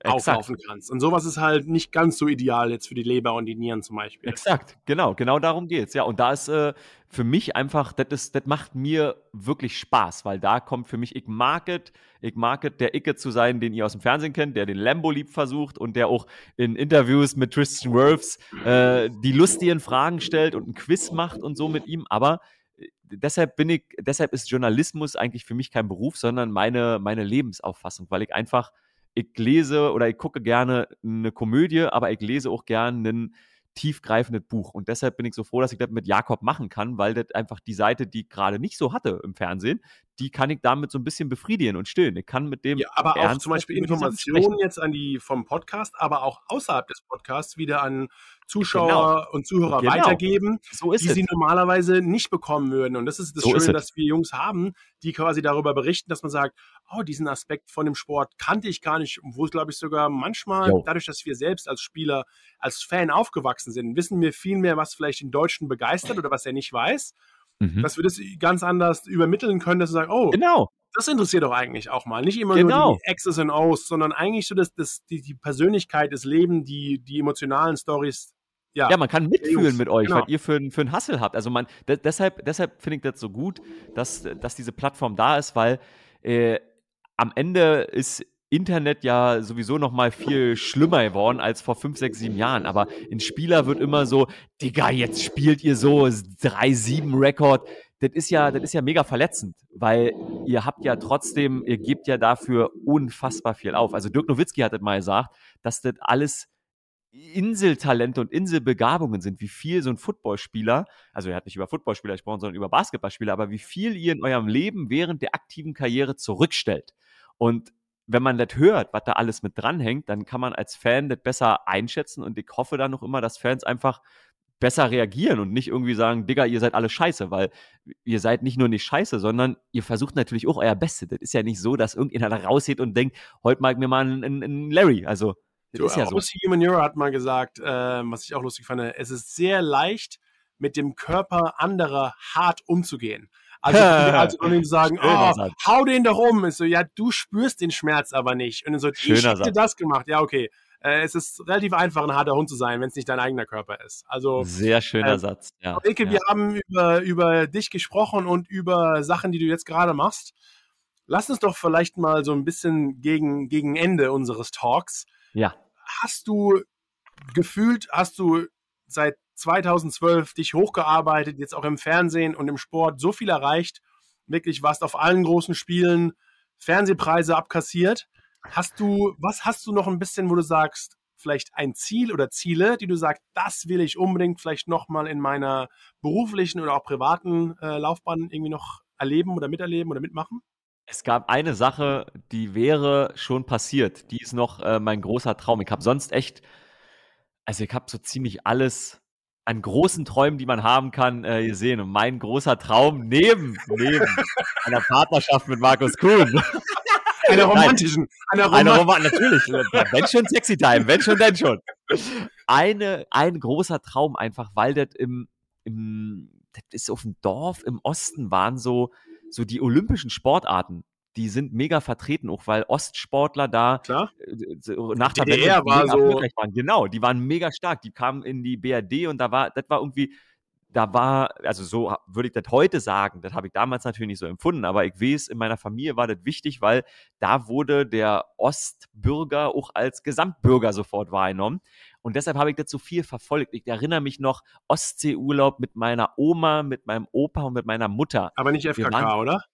Exakt. auflaufen kannst. Und sowas ist halt nicht ganz so ideal jetzt für die Leber und die Nieren zum Beispiel. Exakt, genau, genau darum geht's. Ja, und da ist äh, für mich einfach, das macht mir wirklich Spaß, weil da kommt für mich, ich mag es, ich mag es, der Icke zu sein, den ihr aus dem Fernsehen kennt, der den Lambo lieb versucht und der auch in Interviews mit Tristan Wirfs äh, die lustigen Fragen stellt und ein Quiz macht und so mit ihm, aber äh, deshalb bin ich, deshalb ist Journalismus eigentlich für mich kein Beruf, sondern meine, meine Lebensauffassung, weil ich einfach ich lese oder ich gucke gerne eine Komödie, aber ich lese auch gerne ein tiefgreifendes Buch. Und deshalb bin ich so froh, dass ich das mit Jakob machen kann, weil das einfach die Seite, die ich gerade nicht so hatte im Fernsehen, die kann ich damit so ein bisschen befriedigen und stillen. Ich kann mit dem. Ja, aber auch zum Beispiel Informationen jetzt an die vom Podcast, aber auch außerhalb des Podcasts wieder an Zuschauer genau. und Zuhörer genau. weitergeben, so die es. sie normalerweise nicht bekommen würden. Und das ist das so Schöne, dass wir Jungs haben, die quasi darüber berichten, dass man sagt, oh, diesen Aspekt von dem Sport kannte ich gar nicht, wo es, glaube ich, sogar manchmal, jo. dadurch, dass wir selbst als Spieler, als Fan aufgewachsen sind, wissen wir viel mehr, was vielleicht den Deutschen begeistert oder was er nicht weiß. Mhm. Dass wir das ganz anders übermitteln können, dass wir sagen, oh, genau. das interessiert doch eigentlich auch mal. Nicht immer genau. nur die X's und O's, sondern eigentlich so das, das, die, die Persönlichkeit, das Leben, die, die emotionalen Stories ja, ja, man kann mitfühlen mit euch, genau. was ihr für, für einen Hassel habt. Also man, deshalb, deshalb finde ich das so gut, dass, dass diese Plattform da ist, weil äh, am Ende ist Internet ja sowieso noch mal viel schlimmer geworden als vor fünf, sechs, sieben Jahren. Aber in Spieler wird immer so, Digga, jetzt spielt ihr so 3-7-Rekord. Das ist ja, das ist ja mega verletzend, weil ihr habt ja trotzdem, ihr gebt ja dafür unfassbar viel auf. Also Dirk Nowitzki hat das mal gesagt, dass das alles Inseltalente und Inselbegabungen sind, wie viel so ein Footballspieler, also er hat nicht über Footballspieler gesprochen, sondern über Basketballspieler, aber wie viel ihr in eurem Leben während der aktiven Karriere zurückstellt. Und wenn man das hört, was da alles mit dranhängt, dann kann man als Fan das besser einschätzen und ich hoffe dann noch immer, dass Fans einfach besser reagieren und nicht irgendwie sagen, Digga, ihr seid alle scheiße, weil ihr seid nicht nur nicht scheiße, sondern ihr versucht natürlich auch euer Bestes. Das ist ja nicht so, dass irgendjemand da rausgeht und denkt, heute mag mir mal einen, einen Larry. Also das ist ja so. Human Euro hat mal gesagt, äh, was ich auch lustig fand, es ist sehr leicht, mit dem Körper anderer hart umzugehen. Also, [LAUGHS] also und sagen, oh, hau den doch um. Ist so, ja, du spürst den Schmerz aber nicht. Und so, Schöner ich hätte das gemacht. Ja, okay. Äh, es ist relativ einfach, ein harter Hund zu sein, wenn es nicht dein eigener Körper ist. Also sehr schöner äh, Satz. Ja, Eke, ja. wir haben über, über dich gesprochen und über Sachen, die du jetzt gerade machst. Lass uns doch vielleicht mal so ein bisschen gegen, gegen Ende unseres Talks ja. Hast du gefühlt, hast du seit 2012 dich hochgearbeitet, jetzt auch im Fernsehen und im Sport so viel erreicht, wirklich warst auf allen großen Spielen, Fernsehpreise abkassiert. Hast du, was hast du noch ein bisschen, wo du sagst, vielleicht ein Ziel oder Ziele, die du sagst, das will ich unbedingt vielleicht nochmal in meiner beruflichen oder auch privaten äh, Laufbahn irgendwie noch erleben oder miterleben oder mitmachen? Es gab eine Sache, die wäre schon passiert. Die ist noch äh, mein großer Traum. Ich habe sonst echt, also ich habe so ziemlich alles an großen Träumen, die man haben kann, äh, gesehen. Und mein großer Traum neben, neben [LAUGHS] einer Partnerschaft mit Markus Kuhn. [LAUGHS] Einer [LAUGHS] romantischen. Einer romantischen. Eine Rom natürlich. wenn schon Sexy Time, wenn schon, denn schon. Eine, ein großer Traum einfach, weil das im, im, das ist auf dem Dorf im Osten waren so, so die olympischen Sportarten, die sind mega vertreten, auch weil Ostsportler da Klar. Äh, nach der DDR war so waren. Genau, die waren mega stark. Die kamen in die BRD und da war, das war irgendwie, da war, also so würde ich das heute sagen, das habe ich damals natürlich nicht so empfunden, aber ich weiß, in meiner Familie war das wichtig, weil da wurde der Ostbürger auch als Gesamtbürger sofort wahrgenommen. Und deshalb habe ich das so viel verfolgt. Ich erinnere mich noch Ostseeurlaub mit meiner Oma, mit meinem Opa und mit meiner Mutter. Aber nicht FKK, waren, oder?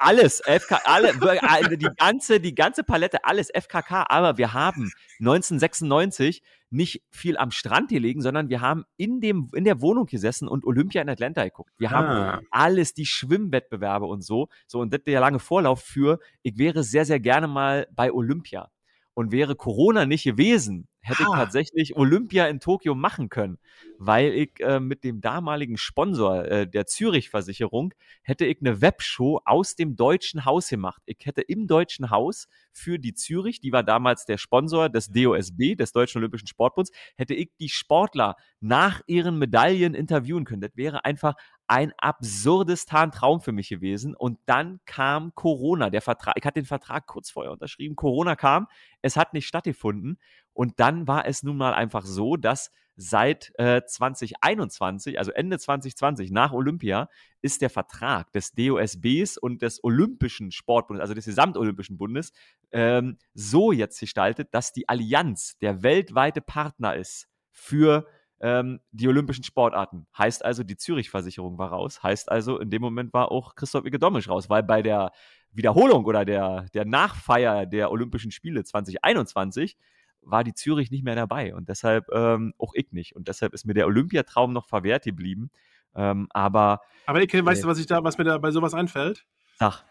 Alles, FK, alle, die ganze, die ganze Palette, alles FKK, aber wir haben 1996 nicht viel am Strand gelegen, sondern wir haben in, dem, in der Wohnung gesessen und Olympia in Atlanta geguckt. Wir haben ah. alles, die Schwimmwettbewerbe und so. So, und das ist der lange Vorlauf für, ich wäre sehr, sehr gerne mal bei Olympia. Und wäre Corona nicht gewesen, hätte ha. ich tatsächlich Olympia in Tokio machen können, weil ich äh, mit dem damaligen Sponsor äh, der Zürich-Versicherung hätte ich eine Webshow aus dem Deutschen Haus gemacht. Ich hätte im Deutschen Haus für die Zürich, die war damals der Sponsor des DOSB, des Deutschen Olympischen Sportbunds, hätte ich die Sportler nach ihren Medaillen interviewen können. Das wäre einfach ein absurdes Traum für mich gewesen. Und dann kam Corona. Der Vertrag, ich hatte den Vertrag kurz vorher unterschrieben. Corona kam, es hat nicht stattgefunden. Und dann war es nun mal einfach so, dass seit äh, 2021, also Ende 2020, nach Olympia, ist der Vertrag des DOSBs und des Olympischen Sportbundes, also des Gesamtolympischen Bundes, ähm, so jetzt gestaltet, dass die Allianz der weltweite Partner ist für ähm, die olympischen Sportarten. Heißt also, die Zürich-Versicherung war raus. Heißt also, in dem Moment war auch Christoph Ikedomisch raus, weil bei der Wiederholung oder der, der Nachfeier der Olympischen Spiele 2021 war die Zürich nicht mehr dabei und deshalb ähm, auch ich nicht. Und deshalb ist mir der Olympiatraum noch verwehrt geblieben. Ähm, aber. Aber Ike, weißt du, was, ich da, was mir da bei sowas einfällt? Sag.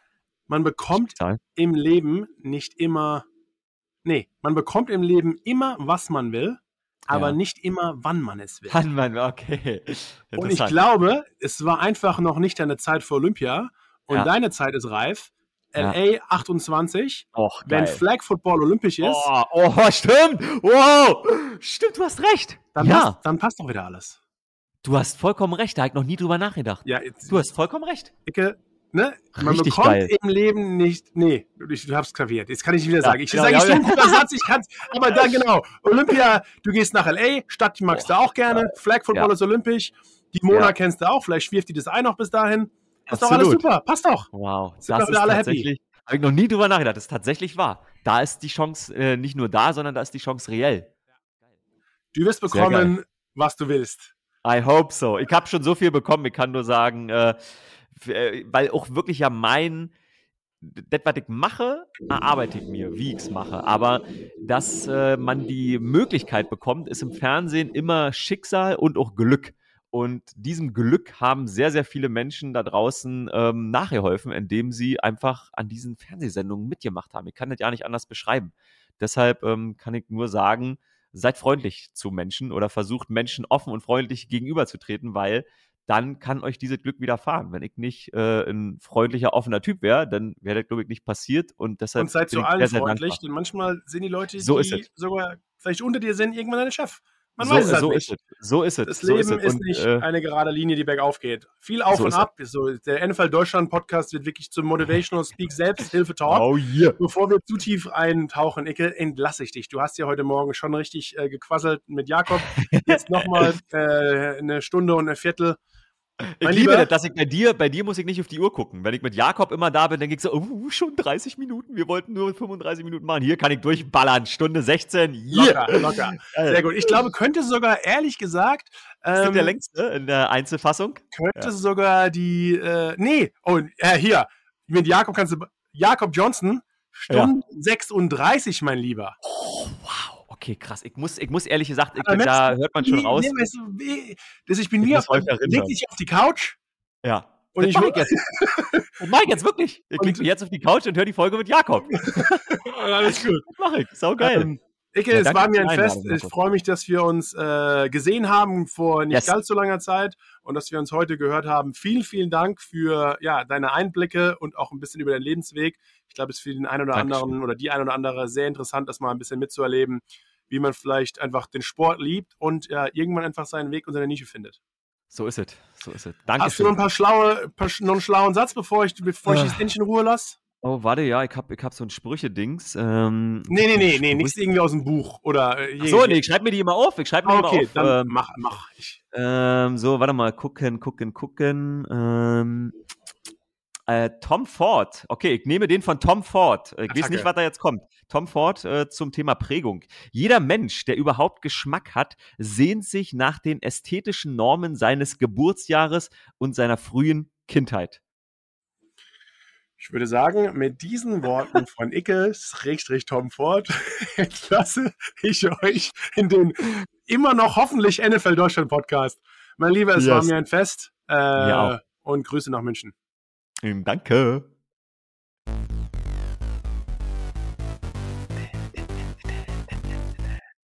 Man bekommt im Leben nicht immer. Nee, man bekommt im Leben immer, was man will aber ja. nicht immer, wann man es will. Wann man, okay. Und ich glaube, es war einfach noch nicht deine Zeit für Olympia und ja. deine Zeit ist reif. LA ja. 28, Och, wenn Flag Football olympisch ist. Oh, oh, stimmt. Wow. Stimmt, du hast recht. Dann, ja. passt, dann passt doch wieder alles. Du hast vollkommen recht, da habe ich noch nie drüber nachgedacht. Ja, jetzt, du hast vollkommen recht. Icke, Ne? Man Richtig bekommt geil. im Leben nicht. Nee, ich, du hab's klaviert. Jetzt kann ich nicht wieder ja, sagen. Ich genau, sage, ich ja, ein guter Satz, ich kann's. Aber dann genau. Olympia, du gehst nach LA, Stadt magst oh, du auch gerne. Ja, Flag Football ist olympisch. Die Mona kennst du auch. Vielleicht schwirft die das ein noch bis dahin. Ist doch alles super. Passt doch. Wow. Sind das ist alle tatsächlich. Habe ich noch nie drüber nachgedacht. Das ist tatsächlich wahr. Da ist die Chance äh, nicht nur da, sondern da ist die Chance reell. Du wirst bekommen, was du willst. I hope so. Ich habe schon so viel bekommen. Ich kann nur sagen, äh, weil auch wirklich ja mein, das, was ich mache, erarbeite ich mir, wie ich es mache. Aber dass äh, man die Möglichkeit bekommt, ist im Fernsehen immer Schicksal und auch Glück. Und diesem Glück haben sehr, sehr viele Menschen da draußen ähm, nachgeholfen, indem sie einfach an diesen Fernsehsendungen mitgemacht haben. Ich kann das ja nicht anders beschreiben. Deshalb ähm, kann ich nur sagen, seid freundlich zu Menschen oder versucht Menschen offen und freundlich gegenüberzutreten, weil dann kann euch dieses Glück widerfahren. Wenn ich nicht äh, ein freundlicher, offener Typ wäre, dann wäre das, glaube ich, nicht passiert. Und deshalb. Und seid zu allen sehr, sehr freundlich, dankbar. denn manchmal sind die Leute, so die sogar vielleicht unter dir sind, irgendwann dein Chef. Man so, weiß es halt so nicht. Ist es. So ist es. Das Leben so ist, ist und, nicht äh, eine gerade Linie, die bergauf geht. Viel auf so und ab. So, der NFL Deutschland Podcast wird wirklich zum Motivational Speak Selbsthilfe Talk. Oh yeah. Bevor wir zu tief eintauchen, Icke, entlasse ich dich. Du hast ja heute Morgen schon richtig äh, gequasselt mit Jakob. Jetzt nochmal [LAUGHS] äh, eine Stunde und ein Viertel ich liebe das, dass ich bei dir, bei dir muss ich nicht auf die Uhr gucken. Wenn ich mit Jakob immer da bin, denke ich so, oh, schon 30 Minuten, wir wollten nur 35 Minuten machen. Hier kann ich durchballern, Stunde 16. Yeah. Locker, locker. Sehr gut. Ich glaube, könnte sogar, ehrlich gesagt, ähm, der längste in der Einzelfassung. Könnte ja. sogar die, äh, nee, oh, äh, hier, mit Jakob kannst du, Jakob Johnson, Stunde ja. 36, mein Lieber. Oh, wow. Okay, krass. Ich muss, ich muss ehrlich gesagt, ich, da hört man schon raus. Nee, weißt du, das, ich bin nie auf, leg dich auf die Couch. Ja. Und das ich mache jetzt. [LAUGHS] das mache ich jetzt wirklich. Ich klicke mich jetzt auf die Couch und höre die Folge mit Jakob. [LAUGHS] Alles gut. Das mache ich. Sau geil. Ähm, Icke, ja, es war mir ein Fest. Ich freue mich, dass wir uns äh, gesehen haben vor nicht yes. ganz so langer Zeit und dass wir uns heute gehört haben. Vielen, vielen Dank für ja, deine Einblicke und auch ein bisschen über deinen Lebensweg. Ich glaube, es ist für den einen oder Dankeschön. anderen oder die ein oder andere sehr interessant, das mal ein bisschen mitzuerleben, wie man vielleicht einfach den Sport liebt und ja, irgendwann einfach seinen Weg und seine Nische findet. So ist es. So ist es. Danke. Hast du noch ein paar schlaue, paar, noch einen schlauen Satz, bevor ich, bevor ich das Endchen in Ruhe lasse? Oh, warte, ja, ich habe ich hab so ein Sprüche-Dings. Ähm, nee, nee, nee, nee, nichts irgendwie aus dem Buch. Oder äh, so, nee, ich schreibe mir die immer auf. Ich schreibe mir ah, okay, immer auf. Dann ähm, mach, mach. Ich. Ähm, so, warte mal, gucken, gucken, gucken. Ähm, äh, Tom Ford. Okay, ich nehme den von Tom Ford. Ich Attacke. weiß nicht, was da jetzt kommt. Tom Ford äh, zum Thema Prägung. Jeder Mensch, der überhaupt Geschmack hat, sehnt sich nach den ästhetischen Normen seines Geburtsjahres und seiner frühen Kindheit. Ich würde sagen, mit diesen Worten von Icke, Schrägstrich Tom Ford, [LAUGHS] entlasse ich euch in den immer noch hoffentlich NFL Deutschland Podcast. Mein Lieber, es yes. war mir ein Fest. Äh, und Grüße nach München. Danke.